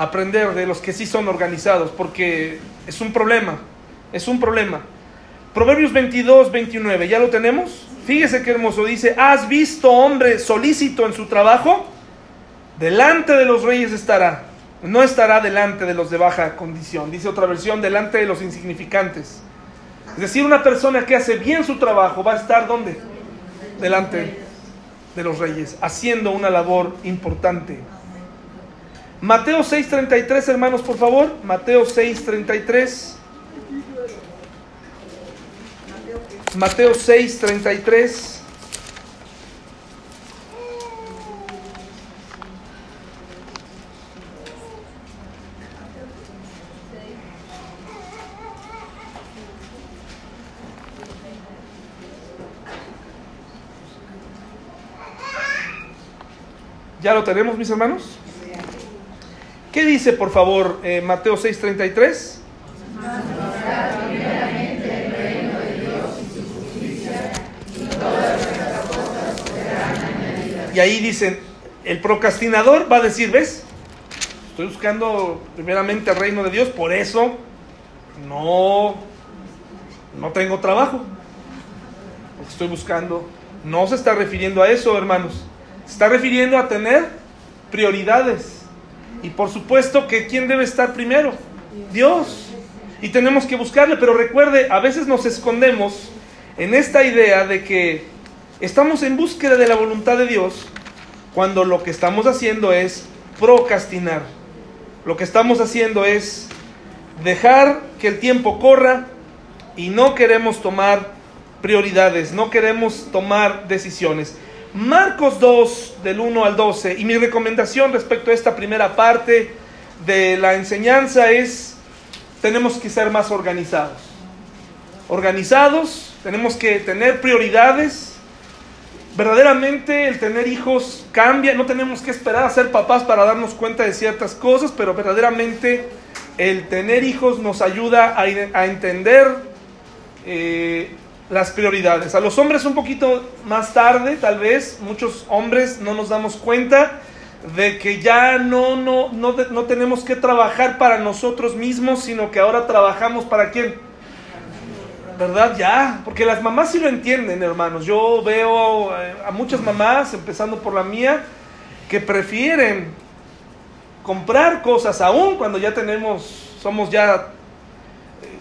Aprender de los que sí son organizados, porque es un problema. Es un problema. Proverbios 22, 29, ¿ya lo tenemos? Fíjese qué hermoso dice, ¿has visto hombre solícito en su trabajo? Delante de los reyes estará, no estará delante de los de baja condición. Dice otra versión, delante de los insignificantes. Es decir, una persona que hace bien su trabajo va a estar ¿dónde? Delante de los reyes, haciendo una labor importante. Mateo 6:33, hermanos, por favor. Mateo 6:33. Mateo 6, 33. ¿Ya lo tenemos, mis hermanos? ¿Qué dice, por favor, eh, Mateo 6:33? Y ahí dicen, el procrastinador va a decir, ¿ves? Estoy buscando primeramente el reino de Dios, por eso no, no tengo trabajo. Estoy buscando. No se está refiriendo a eso, hermanos. Se está refiriendo a tener prioridades. Y por supuesto que ¿quién debe estar primero? Dios. Y tenemos que buscarle, pero recuerde, a veces nos escondemos en esta idea de que Estamos en búsqueda de la voluntad de Dios cuando lo que estamos haciendo es procrastinar. Lo que estamos haciendo es dejar que el tiempo corra y no queremos tomar prioridades, no queremos tomar decisiones. Marcos 2 del 1 al 12 y mi recomendación respecto a esta primera parte de la enseñanza es tenemos que ser más organizados. Organizados, tenemos que tener prioridades, verdaderamente el tener hijos cambia, no tenemos que esperar a ser papás para darnos cuenta de ciertas cosas, pero verdaderamente el tener hijos nos ayuda a, entender eh, las prioridades. A los hombres un poquito más tarde, tal vez, muchos hombres no nos damos cuenta de que ya no, no, no, no tenemos que trabajar para nosotros mismos, sino que ahora trabajamos para quién? ¿verdad? Ya, porque las mamás sí lo entienden, hermanos. Yo veo eh, a muchas mamás, empezando por la mía, que prefieren comprar cosas aún cuando ya tenemos, somos ya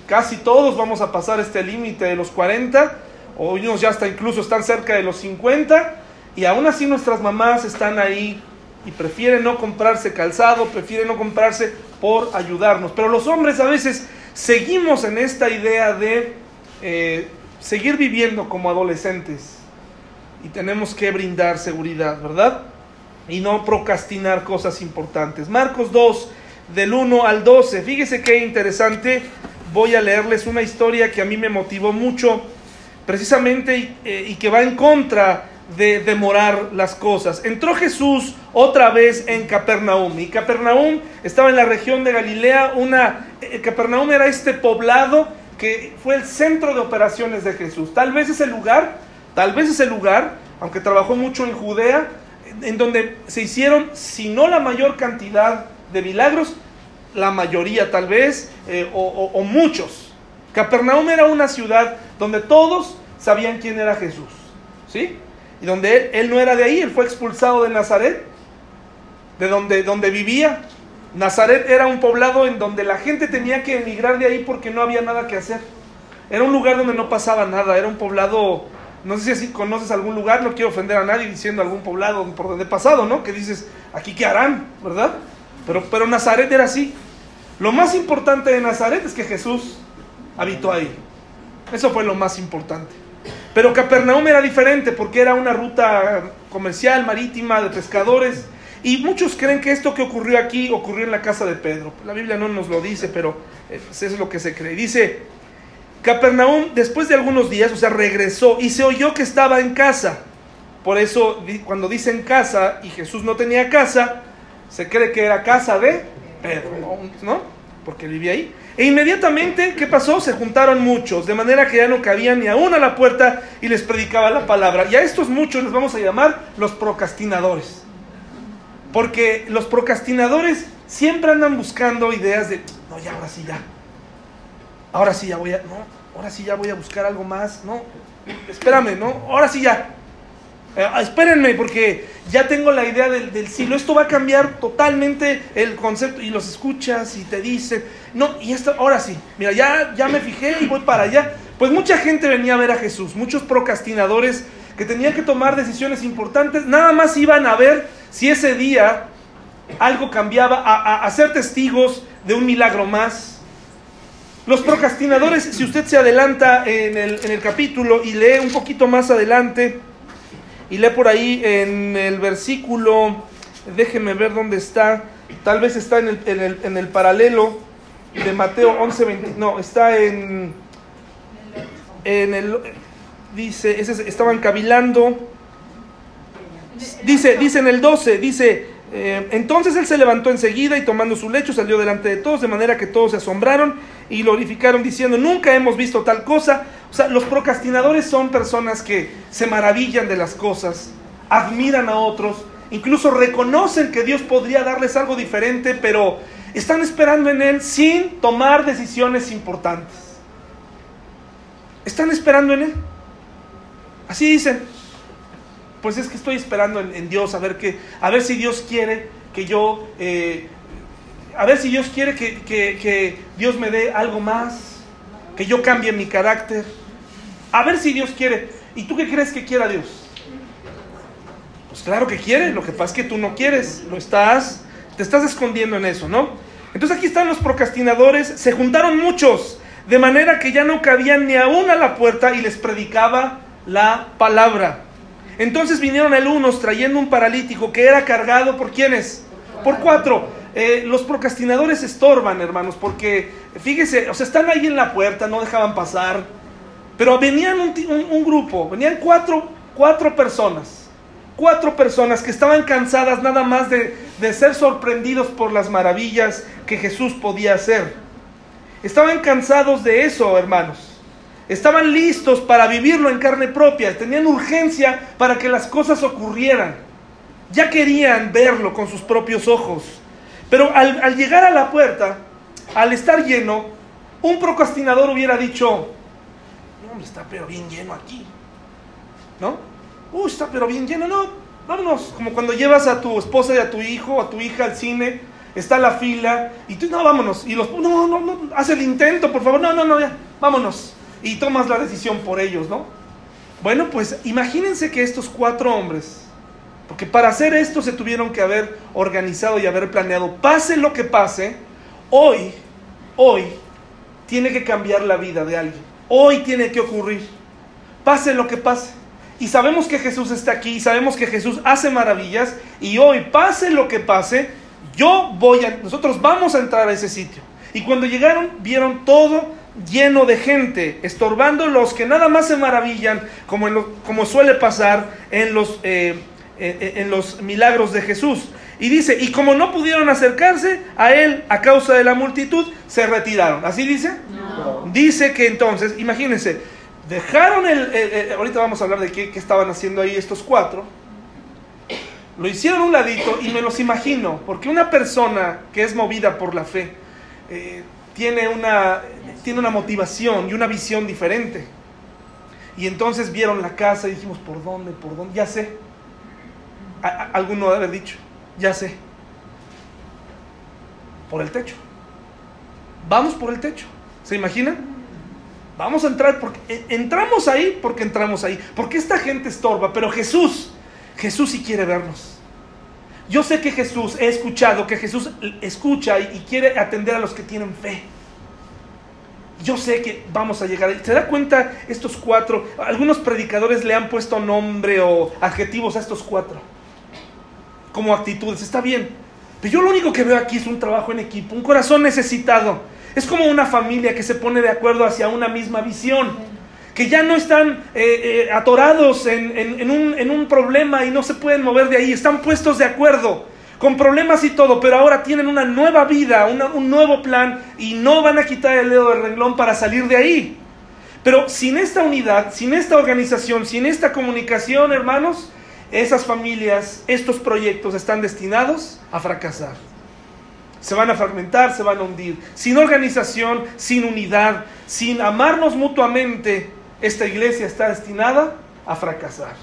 casi todos vamos a pasar este límite de los 40, o unos ya hasta incluso están cerca de los 50, y aún así nuestras mamás están ahí y prefieren no comprarse calzado, prefieren no comprarse por ayudarnos. Pero los hombres a veces seguimos en esta idea de eh, seguir viviendo como adolescentes y tenemos que brindar seguridad, ¿verdad? Y no procrastinar cosas importantes. Marcos 2, del 1 al 12. Fíjese qué interesante. Voy a leerles una historia que a mí me motivó mucho, precisamente, y, eh, que va en contra de demorar las cosas. Entró Jesús otra vez en Capernaum. Y Capernaum estaba en la región de Galilea. Una, eh, Capernaum era este poblado que fue el centro de operaciones de Jesús. Tal vez es el lugar, tal vez es el lugar, aunque trabajó mucho en Judea, en donde se hicieron, si no la mayor cantidad de milagros, la mayoría tal vez, eh, o, muchos. Capernaum era una ciudad donde todos sabían quién era Jesús, ¿sí? Y donde él, no era de ahí, él fue expulsado de Nazaret, de donde, donde vivía. Nazaret era un poblado en donde la gente tenía que emigrar de ahí porque no había nada que hacer. Era un lugar donde no pasaba nada, era un poblado, no sé si conoces algún lugar, no quiero ofender a nadie diciendo algún poblado por donde he pasado, ¿no? Que dices, aquí qué harán, ¿verdad? Pero, Nazaret era así. Lo más importante de Nazaret es que Jesús habitó ahí. Eso fue lo más importante. Pero Capernaum era diferente porque era una ruta comercial, marítima, de pescadores. Y muchos creen que esto que ocurrió aquí ocurrió en la casa de Pedro. La Biblia no nos lo dice, pero eh, eso es lo que se cree. Dice, Capernaum después de algunos días, o sea, regresó y se oyó que estaba en casa. Por eso cuando dicen casa y Jesús no tenía casa, se cree que era casa de Pedro, ¿no? Porque vivía ahí. E inmediatamente, ¿qué pasó? Se juntaron muchos, de manera que ya no cabían ni aún a la puerta y les predicaba la palabra. Y a estos muchos les vamos a llamar los procrastinadores. Porque los procrastinadores siempre andan buscando ideas de, no, ya, ahora sí, ya. Ahora sí, ya voy a, no, ahora sí, ya voy a buscar algo más. No, espérame, no, ahora sí, ya. Eh, espérenme, porque ya tengo la idea del, del siglo. Esto va a cambiar totalmente el concepto. Y los escuchas y te dicen, no, y esto, ahora sí, mira, ya, ya me fijé y voy para allá. Pues mucha gente venía a ver a Jesús, muchos procrastinadores que tenían que tomar decisiones importantes, nada más iban a ver si ese día algo cambiaba, a, a, ser testigos de un milagro más. Los procrastinadores, si usted se adelanta el, en el capítulo y lee un poquito más adelante, y lee por ahí en el versículo, déjeme ver dónde está, tal vez está en el, en el, en el paralelo de Mateo 11, 20, no, está en, en el, dice, ese, estaban cavilando, dice, dice en el 12, dice, eh, entonces él se levantó enseguida y tomando su lecho salió delante de todos, de manera que todos se asombraron y glorificaron diciendo, nunca hemos visto tal cosa. O sea, los procrastinadores son personas que se maravillan de las cosas, admiran a otros, incluso reconocen que Dios podría darles algo diferente, pero están esperando en Él sin tomar decisiones importantes. Están esperando en Él. Así dicen, pues es que estoy esperando en, Dios a ver, que, a ver si Dios quiere que yo, eh, a ver si Dios quiere que, que, que Dios me dé algo más, que yo cambie mi carácter, a ver si Dios quiere. ¿Y tú qué crees que quiera Dios? Pues claro que quiere, lo que pasa es que tú no quieres, lo estás, te estás escondiendo en eso, ¿no? Entonces aquí están los procrastinadores, se juntaron muchos, de manera que ya no cabían ni aún a la puerta y les predicaba la palabra. Entonces vinieron el unos trayendo un paralítico que era cargado por quienes? Por cuatro. Eh, los procrastinadores estorban, hermanos, porque fíjese, o sea, están ahí en la puerta, no dejaban pasar, pero venían un, un, grupo, venían cuatro, cuatro personas, cuatro personas que estaban cansadas nada más de, de ser sorprendidos por las maravillas que Jesús podía hacer. Estaban cansados de eso, hermanos. Estaban listos para vivirlo en carne propia, tenían urgencia para que las cosas ocurrieran. Ya querían verlo con sus propios ojos. Pero al, llegar a la puerta, al estar lleno, un procrastinador hubiera dicho, no, está pero bien lleno aquí. ¿No? Uh, está pero bien lleno, no, vámonos. Como cuando llevas a tu esposa y a tu hijo, a tu hija al cine, está la fila, y tú, no, vámonos. Y los, no, no, no, haz el intento, por favor, no, no, no, ya, vámonos y tomas la decisión por ellos, ¿no? Bueno, pues imagínense que estos cuatro hombres, porque para hacer esto se tuvieron que haber organizado y haber planeado, pase lo que pase, hoy, hoy, tiene que cambiar la vida de alguien, hoy tiene que ocurrir, pase lo que pase. Y sabemos que Jesús está aquí, sabemos que Jesús hace maravillas, y hoy, pase lo que pase, yo voy a, nosotros vamos a entrar a ese sitio. Y cuando llegaron, vieron todo lleno de gente, estorbando los que nada más se maravillan, como, como suele pasar en los, eh, en los milagros de Jesús. Y dice, y como no pudieron acercarse a él a causa de la multitud, se retiraron. ¿Así dice? No. Dice que entonces, imagínense, dejaron el, el, el, ahorita vamos a hablar de qué, qué estaban haciendo ahí estos cuatro. lo hicieron un ladito y me los imagino, porque una persona que es movida por la fe eh, tiene, una, tiene una motivación y una visión diferente. Y entonces vieron la casa y dijimos, ¿por dónde? ¿Por dónde? Ya sé. Alguno debe haber dicho, ya sé. Por el techo. Vamos por el techo. ¿Se imaginan? Vamos a entrar porque eh, entramos ahí porque entramos ahí. Porque esta gente estorba, pero Jesús, Jesús sí quiere vernos. Yo sé que Jesús, he escuchado que Jesús escucha y, quiere atender a los que tienen fe. Yo sé que vamos a llegar. ¿Se da cuenta estos cuatro? Algunos predicadores le han puesto nombre o adjetivos a estos cuatro. Como actitudes. Está bien. Pero yo lo único que veo aquí es un trabajo en equipo, un corazón necesitado es como una familia que se pone de acuerdo hacia una misma visión, que ya no están eh, eh, atorados en, un, problema y no se pueden mover de ahí, están puestos de acuerdo con problemas y todo, pero ahora tienen una nueva vida, un nuevo plan y no van a quitar el dedo del renglón para salir de ahí. Pero sin esta unidad, sin esta organización, sin esta comunicación, hermanos, esas familias, estos proyectos están destinados a fracasar. Se van a fragmentar, se van a hundir. Sin organización, sin unidad, sin amarnos mutuamente, esta iglesia está destinada a fracasar.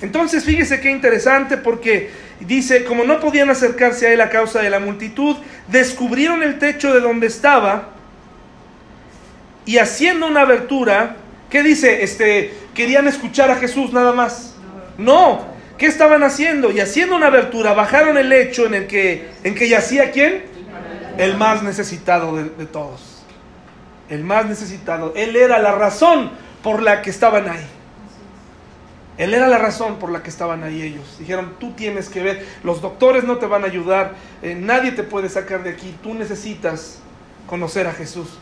Entonces, fíjese qué interesante porque dice, como no podían acercarse a él a causa de la multitud, descubrieron el techo de donde estaba y haciendo una abertura, ¿qué dice? Este, querían escuchar a Jesús nada más. No, ¿Qué estaban haciendo? Y haciendo una abertura, bajaron el lecho en el que, en que yacía quién? El más necesitado de, todos. El más necesitado. Él era la razón por la que estaban ahí. Él era la razón por la que estaban ahí ellos. Dijeron, tú tienes que ver, los doctores no te van a ayudar, eh, nadie te puede sacar de aquí, tú necesitas conocer a Jesús.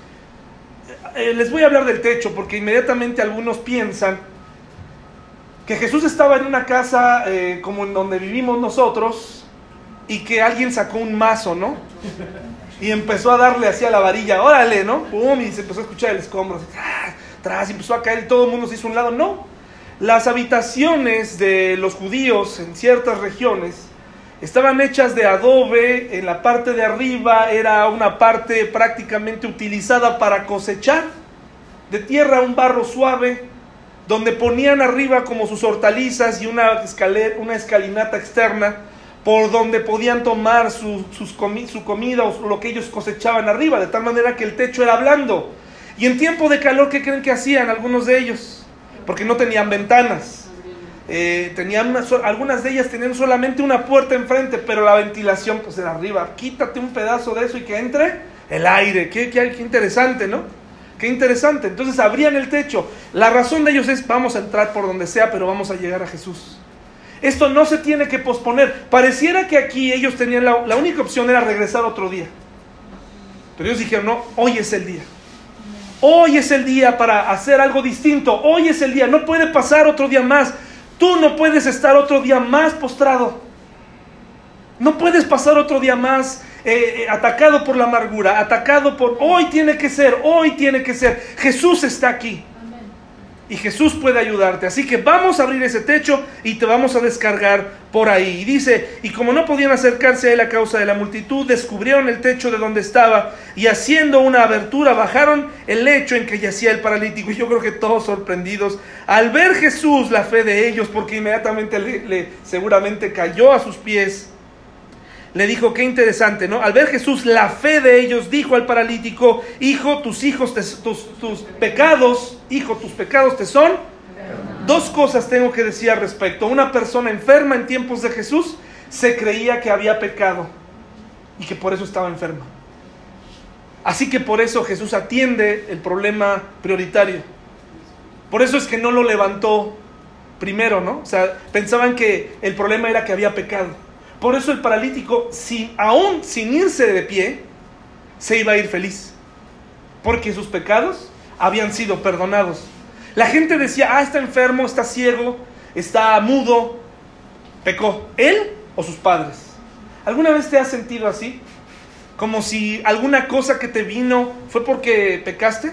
Eh, les voy a hablar del techo porque inmediatamente algunos piensan que Jesús estaba en una casa eh, como en donde vivimos nosotros y que alguien sacó un mazo, ¿no? Y empezó a darle así a la varilla, órale, ¿no? Pum, y se empezó a escuchar el escombro, así, tras, y empezó a caer y todo el mundo se hizo un lado. No, las habitaciones de los judíos en ciertas regiones estaban hechas de adobe, en la parte de arriba era una parte prácticamente utilizada para cosechar, de tierra un barro suave, donde ponían arriba como sus hortalizas y una, escalera, una escalinata externa por donde podían tomar su, sus su comida o lo que ellos cosechaban arriba, de tal manera que el techo era blando. Y en tiempo de calor, ¿qué creen que hacían algunos de ellos? Porque no tenían ventanas. Eh, tenían algunas de ellas tenían solamente una puerta enfrente, pero la ventilación pues era arriba. Quítate un pedazo de eso y que entre el aire. Qué, qué interesante, ¿no? Qué interesante. Entonces abrían el techo. La razón de ellos es, vamos a entrar por donde sea, pero vamos a llegar a Jesús. Esto no se tiene que posponer. Pareciera que aquí ellos tenían la, la única opción era regresar otro día. Pero ellos dijeron, no, hoy es el día. Hoy es el día para hacer algo distinto. Hoy es el día. No puede pasar otro día más. Tú no puedes estar otro día más postrado. No puedes pasar otro día más eh, eh, atacado por la amargura, atacado por hoy tiene que ser, hoy tiene que ser. Jesús está aquí. Y Jesús puede ayudarte. Así que vamos a abrir ese techo y te vamos a descargar por ahí. Y dice, y como no podían acercarse a él a causa de la multitud, descubrieron el techo de donde estaba y haciendo una abertura bajaron el lecho en que yacía el paralítico. Y yo creo que todos sorprendidos al ver Jesús la fe de ellos, porque inmediatamente le seguramente cayó a sus pies le dijo, qué interesante, ¿no? Al ver Jesús la fe de ellos, dijo al paralítico, hijo, tus hijos, tus, tus pecados, hijo, tus pecados te son. Dos cosas tengo que decir al respecto. Una persona enferma en tiempos de Jesús se creía que había pecado y que por eso estaba enferma. Así que por eso Jesús atiende el problema prioritario. Por eso es que no lo levantó primero, ¿no? O sea, pensaban que el problema era que había pecado. Por eso el paralítico, aún sin irse de pie, se iba a ir feliz. Porque sus pecados habían sido perdonados. La gente decía, ah, está enfermo, está ciego, está mudo, pecó. ¿Él o sus padres? ¿Alguna vez te has sentido así? Como si alguna cosa que te vino fue porque pecaste.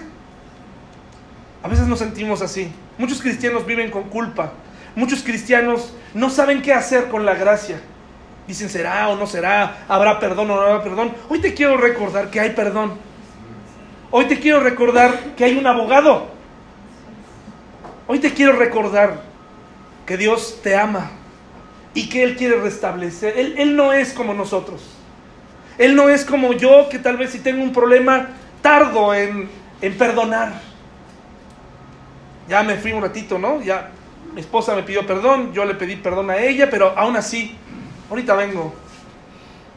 A veces nos sentimos así. Muchos cristianos viven con culpa. muchos cristianos no saben qué hacer con la gracia. Dicen, ¿será o no será? ¿Habrá perdón o no habrá perdón? Hoy te quiero recordar que hay perdón. Hoy te quiero recordar que hay un abogado. Hoy te quiero recordar que Dios te ama y que Él quiere restablecer. Él, no es como nosotros. Él no es como yo que tal vez si tengo un problema tardo en, en perdonar. Ya me fui un ratito, ¿no? Ya mi esposa me pidió perdón, yo le pedí perdón a ella, pero aún así, ahorita vengo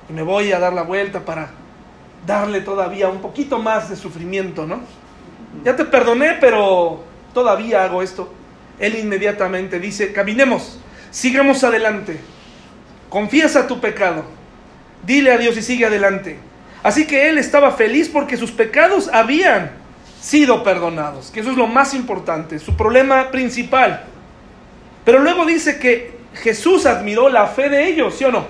y me voy a dar la vuelta para darle todavía un poquito más de sufrimiento, ¿no? Ya te perdoné, pero todavía hago esto. Él inmediatamente dice, caminemos, sigamos adelante, confiesa tu pecado, dile a Dios y sigue adelante. Así que él estaba feliz porque sus pecados habían sido perdonados, que eso es lo más importante, su problema principal. Pero luego dice que Jesús admiró la fe de ellos, ¿sí o no?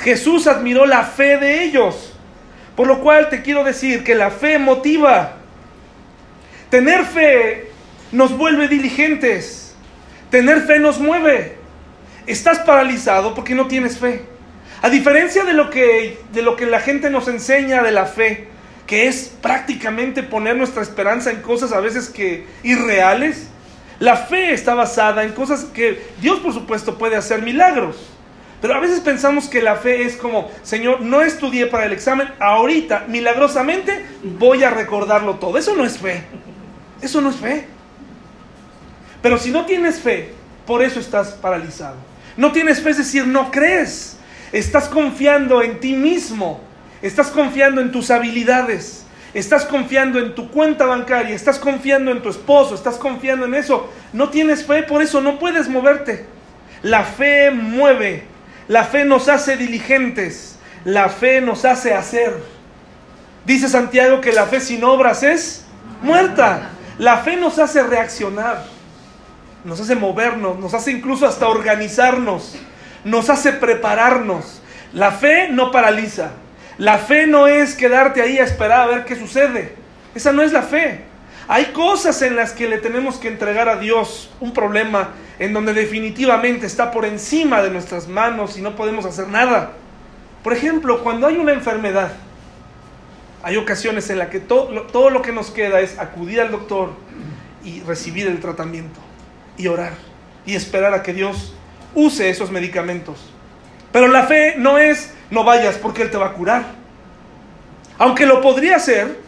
Jesús admiró la fe de ellos. Por lo cual te quiero decir que la fe motiva. Tener fe nos vuelve diligentes. Tener fe nos mueve. Estás paralizado porque no tienes fe. A diferencia de lo que, de lo que la gente nos enseña de la fe, que es prácticamente poner nuestra esperanza en cosas a veces que irreales, la fe está basada en cosas que Dios por supuesto puede hacer milagros. Pero a veces pensamos que la fe es como, Señor, no estudié para el examen, ahorita, milagrosamente, voy a recordarlo todo. Eso no es fe. Eso no es fe. Pero si no tienes fe, por eso estás paralizado. No tienes fe, es decir, no crees. Estás confiando en ti mismo. Estás confiando en tus habilidades. Estás confiando en tu cuenta bancaria. Estás confiando en tu esposo. Estás confiando en eso. No tienes fe, por eso no puedes moverte. La fe mueve. La fe nos hace diligentes. La fe nos hace hacer. Dice Santiago que la fe sin obras es muerta. La fe nos hace reaccionar nos hace movernos, nos hace incluso hasta organizarnos, nos hace prepararnos. La fe no paraliza. La fe no es quedarte ahí a esperar a ver qué sucede. Esa no es la fe. Hay cosas en las que le tenemos que entregar a Dios un problema en donde definitivamente está por encima de nuestras manos y no podemos hacer nada. Por ejemplo, cuando hay una enfermedad, hay ocasiones en las que todo, todo lo que nos queda es acudir al doctor y recibir el tratamiento y orar y esperar a que Dios use esos medicamentos. Pero la fe no es no vayas porque Él te va a curar. Aunque lo podría hacer,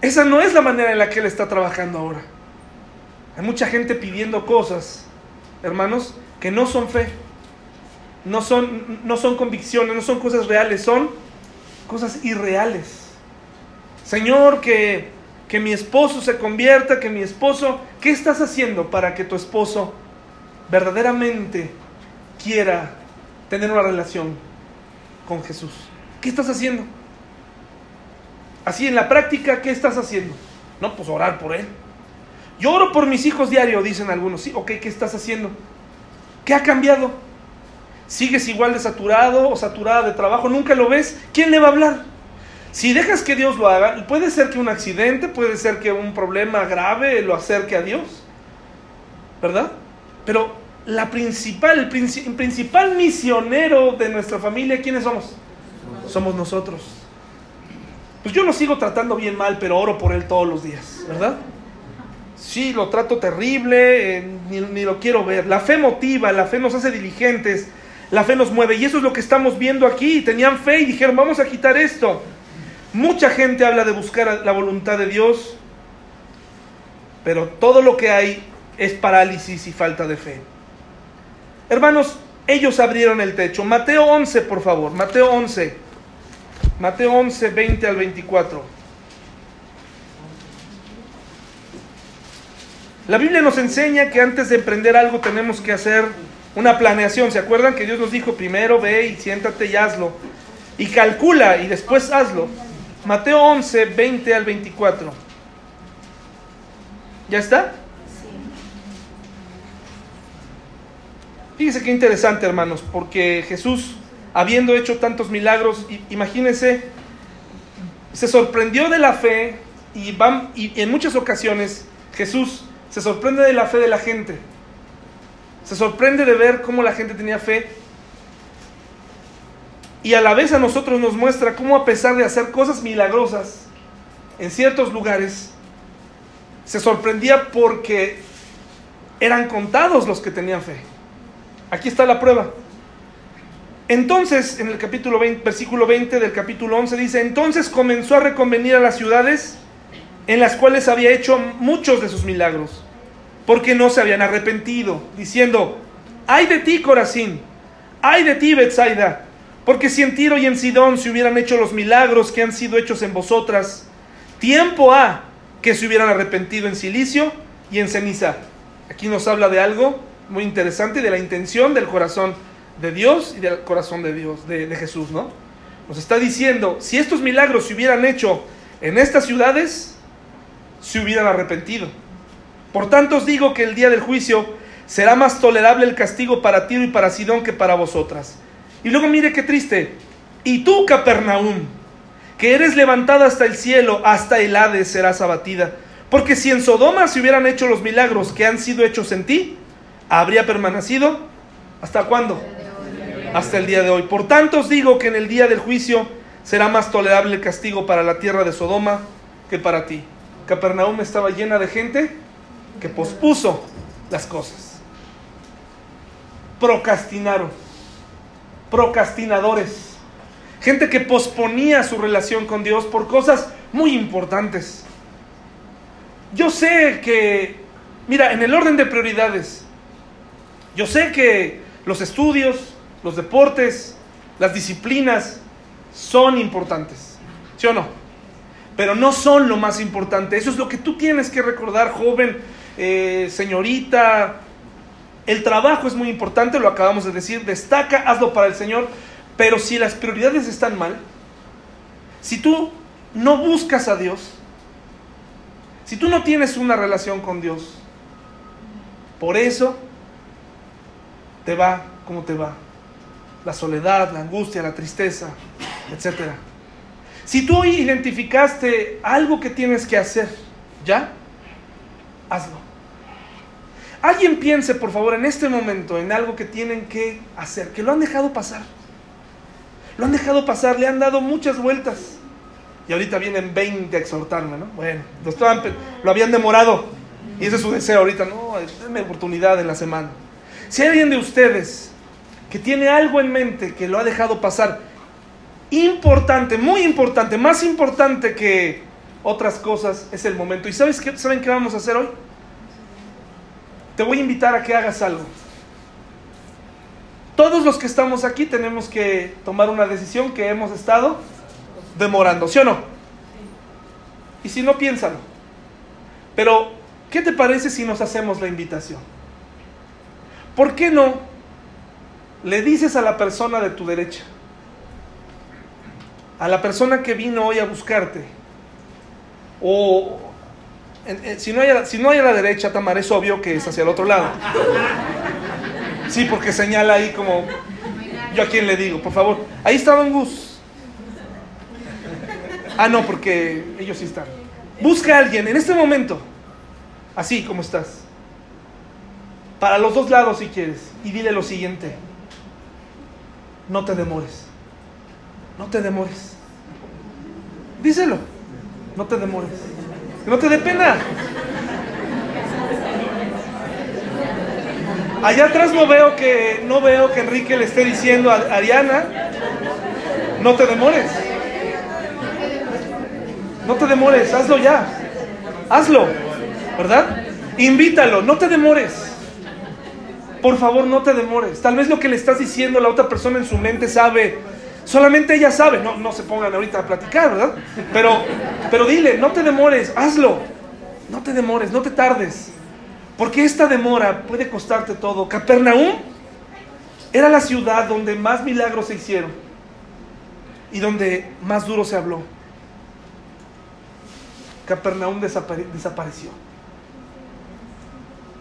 esa no es la manera en la que Él está trabajando ahora. Hay mucha gente pidiendo cosas, hermanos, que no son fe, no son, no son convicciones, no son cosas reales, son cosas irreales. Señor, que que mi esposo se convierta, que mi esposo, ¿qué estás haciendo para que tu esposo verdaderamente quiera tener una relación con Jesús? ¿Qué estás haciendo? Así en la práctica, ¿qué estás haciendo? No, pues orar por él. Yo oro por mis hijos diario, dicen algunos. Sí, ok, ¿qué estás haciendo? ¿Qué ha cambiado? ¿Sigues igual de saturado o saturada de trabajo? ¿Nunca lo ves? ¿Quién le va a hablar? Si dejas que Dios lo haga, puede ser que un accidente, puede ser que un problema grave lo acerque a Dios, ¿verdad? Pero la principal, el principal misionero de nuestra familia, ¿quiénes somos? Somos nosotros. Pues yo lo sigo tratando bien mal, pero oro por él todos los días, ¿verdad? Sí, lo trato terrible, eh, ni, ni lo quiero ver. La fe motiva, la fe nos hace diligentes, la fe nos mueve. Y eso es lo que estamos viendo aquí. Tenían fe y dijeron, vamos a quitar esto. Mucha gente habla de buscar la voluntad de Dios, pero todo lo que hay es parálisis y falta de fe. Hermanos, ellos abrieron el techo. Mateo 11, por favor. Mateo 11. Mateo 11, 20 al 24. La Biblia nos enseña que antes de emprender algo tenemos que hacer una planeación. ¿Se acuerdan que Dios nos dijo primero ve y siéntate y hazlo? Y calcula y después hazlo. Mateo 11, 20 al 24. ¿Ya está? Fíjense qué interesante, hermanos, porque Jesús, habiendo hecho tantos milagros, imagínense, se sorprendió de la fe y, van, y en muchas ocasiones Jesús se sorprende de la fe de la gente. Se sorprende de ver cómo la gente tenía fe y a la vez a nosotros nos muestra cómo a pesar de hacer cosas milagrosas en ciertos lugares, se sorprendía porque eran contados los que tenían fe. Aquí está la prueba. Entonces, en el capítulo 20, versículo 20 del capítulo 11 dice, entonces comenzó a reconvenir a las ciudades en las cuales había hecho muchos de sus milagros, porque no se habían arrepentido, diciendo, ay de ti, Corazín, ay de ti, Bethsaida, porque si en Tiro y en Sidón se hubieran hecho los milagros que han sido hechos en vosotras, tiempo ha que se hubieran arrepentido en silicio y en ceniza. Aquí nos habla de algo muy interesante, de la intención del corazón de Dios y del corazón de Dios, de, Jesús, ¿no? Nos está diciendo, si estos milagros se hubieran hecho en estas ciudades, se hubieran arrepentido. Por tanto os digo que el día del juicio será más tolerable el castigo para Tiro y para Sidón que para vosotras. Y luego mire qué triste. Y tú, Capernaum, que eres levantada hasta el cielo, hasta el Hades serás abatida. Porque si en Sodoma se hubieran hecho los milagros que han sido hechos en ti, habría permanecido hasta cuándo? Hasta el día de hoy. Por tanto os digo que en el día del juicio será más tolerable el castigo para la tierra de Sodoma que para ti. Capernaum estaba llena de gente que pospuso las cosas. Procrastinaron procrastinadores, gente que posponía su relación con Dios por cosas muy importantes. Yo sé que, mira, en el orden de prioridades, yo sé que los estudios, los deportes, las disciplinas son importantes, ¿sí o no? Pero no son lo más importante. Eso es lo que tú tienes que recordar, joven, eh, señorita, el trabajo es muy importante, lo acabamos de decir, destaca, hazlo para el Señor, pero si las prioridades están mal, si tú no buscas a Dios, si tú no tienes una relación con Dios, por eso te va como te va. La soledad, la angustia, la tristeza, etc. Si tú identificaste algo que tienes que hacer, ¿ya? Hazlo. Alguien piense, por favor, en este momento en algo que tienen que hacer, que lo han dejado pasar. Lo han dejado pasar, le han dado muchas vueltas. Y ahorita vienen 20 a exhortarme, ¿no? Bueno, lo, habían demorado. Y ese es su deseo ahorita, no, denme oportunidad en la semana. Si hay alguien de ustedes que tiene algo en mente que lo ha dejado pasar, importante, muy importante, más importante que otras cosas, es el momento. ¿Y sabes qué, saben qué vamos a hacer hoy? te voy a invitar a que hagas algo. Todos los que estamos aquí tenemos que tomar una decisión que hemos estado demorando, ¿sí o no? Y si no, piénsalo. Pero, ¿qué te parece si nos hacemos la invitación? ¿Por qué no le dices a la persona de tu derecha, a la persona que vino hoy a buscarte, o si, no hay, si no hay a la derecha, Tamar, es obvio que es hacia el otro lado. Sí, porque señala ahí como... Yo a quién le digo, por favor. Ahí está Don Gus. Ah, no, porque ellos sí están. Busca a alguien en este momento, así como estás. Para los dos lados si quieres. Y dile lo siguiente. No te demores. No te demores. Díselo. No te demores. No te dé pena. Allá atrás no veo que no veo que Enrique le esté diciendo a Ariana, no te demores. No te demores, hazlo ya. Hazlo, ¿verdad? Invítalo, no te demores. Por favor, no te demores. Tal vez lo que le estás diciendo la otra persona en su mente sabe Solamente ella sabe, no, no se pongan ahorita a platicar, ¿verdad? Pero, pero dile, no te demores, hazlo. No te demores, no te tardes. Porque esta demora puede costarte todo. Capernaum era la ciudad donde más milagros se hicieron y donde más duro se habló. Capernaum desapareció.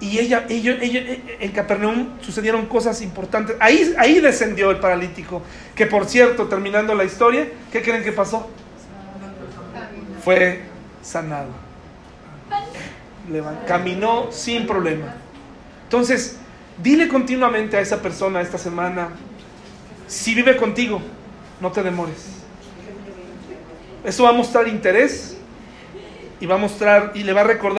Y ella, ella, ella, en Capernaum sucedieron cosas importantes. Ahí, ahí descendió el paralítico. Que por cierto, terminando la historia, ¿qué creen que pasó? Fue sanado. Caminó sin problema. Entonces, Dile continuamente a esa persona esta semana, si vive contigo, no te demores. Eso va a mostrar interés y va a mostrar y le va a recordar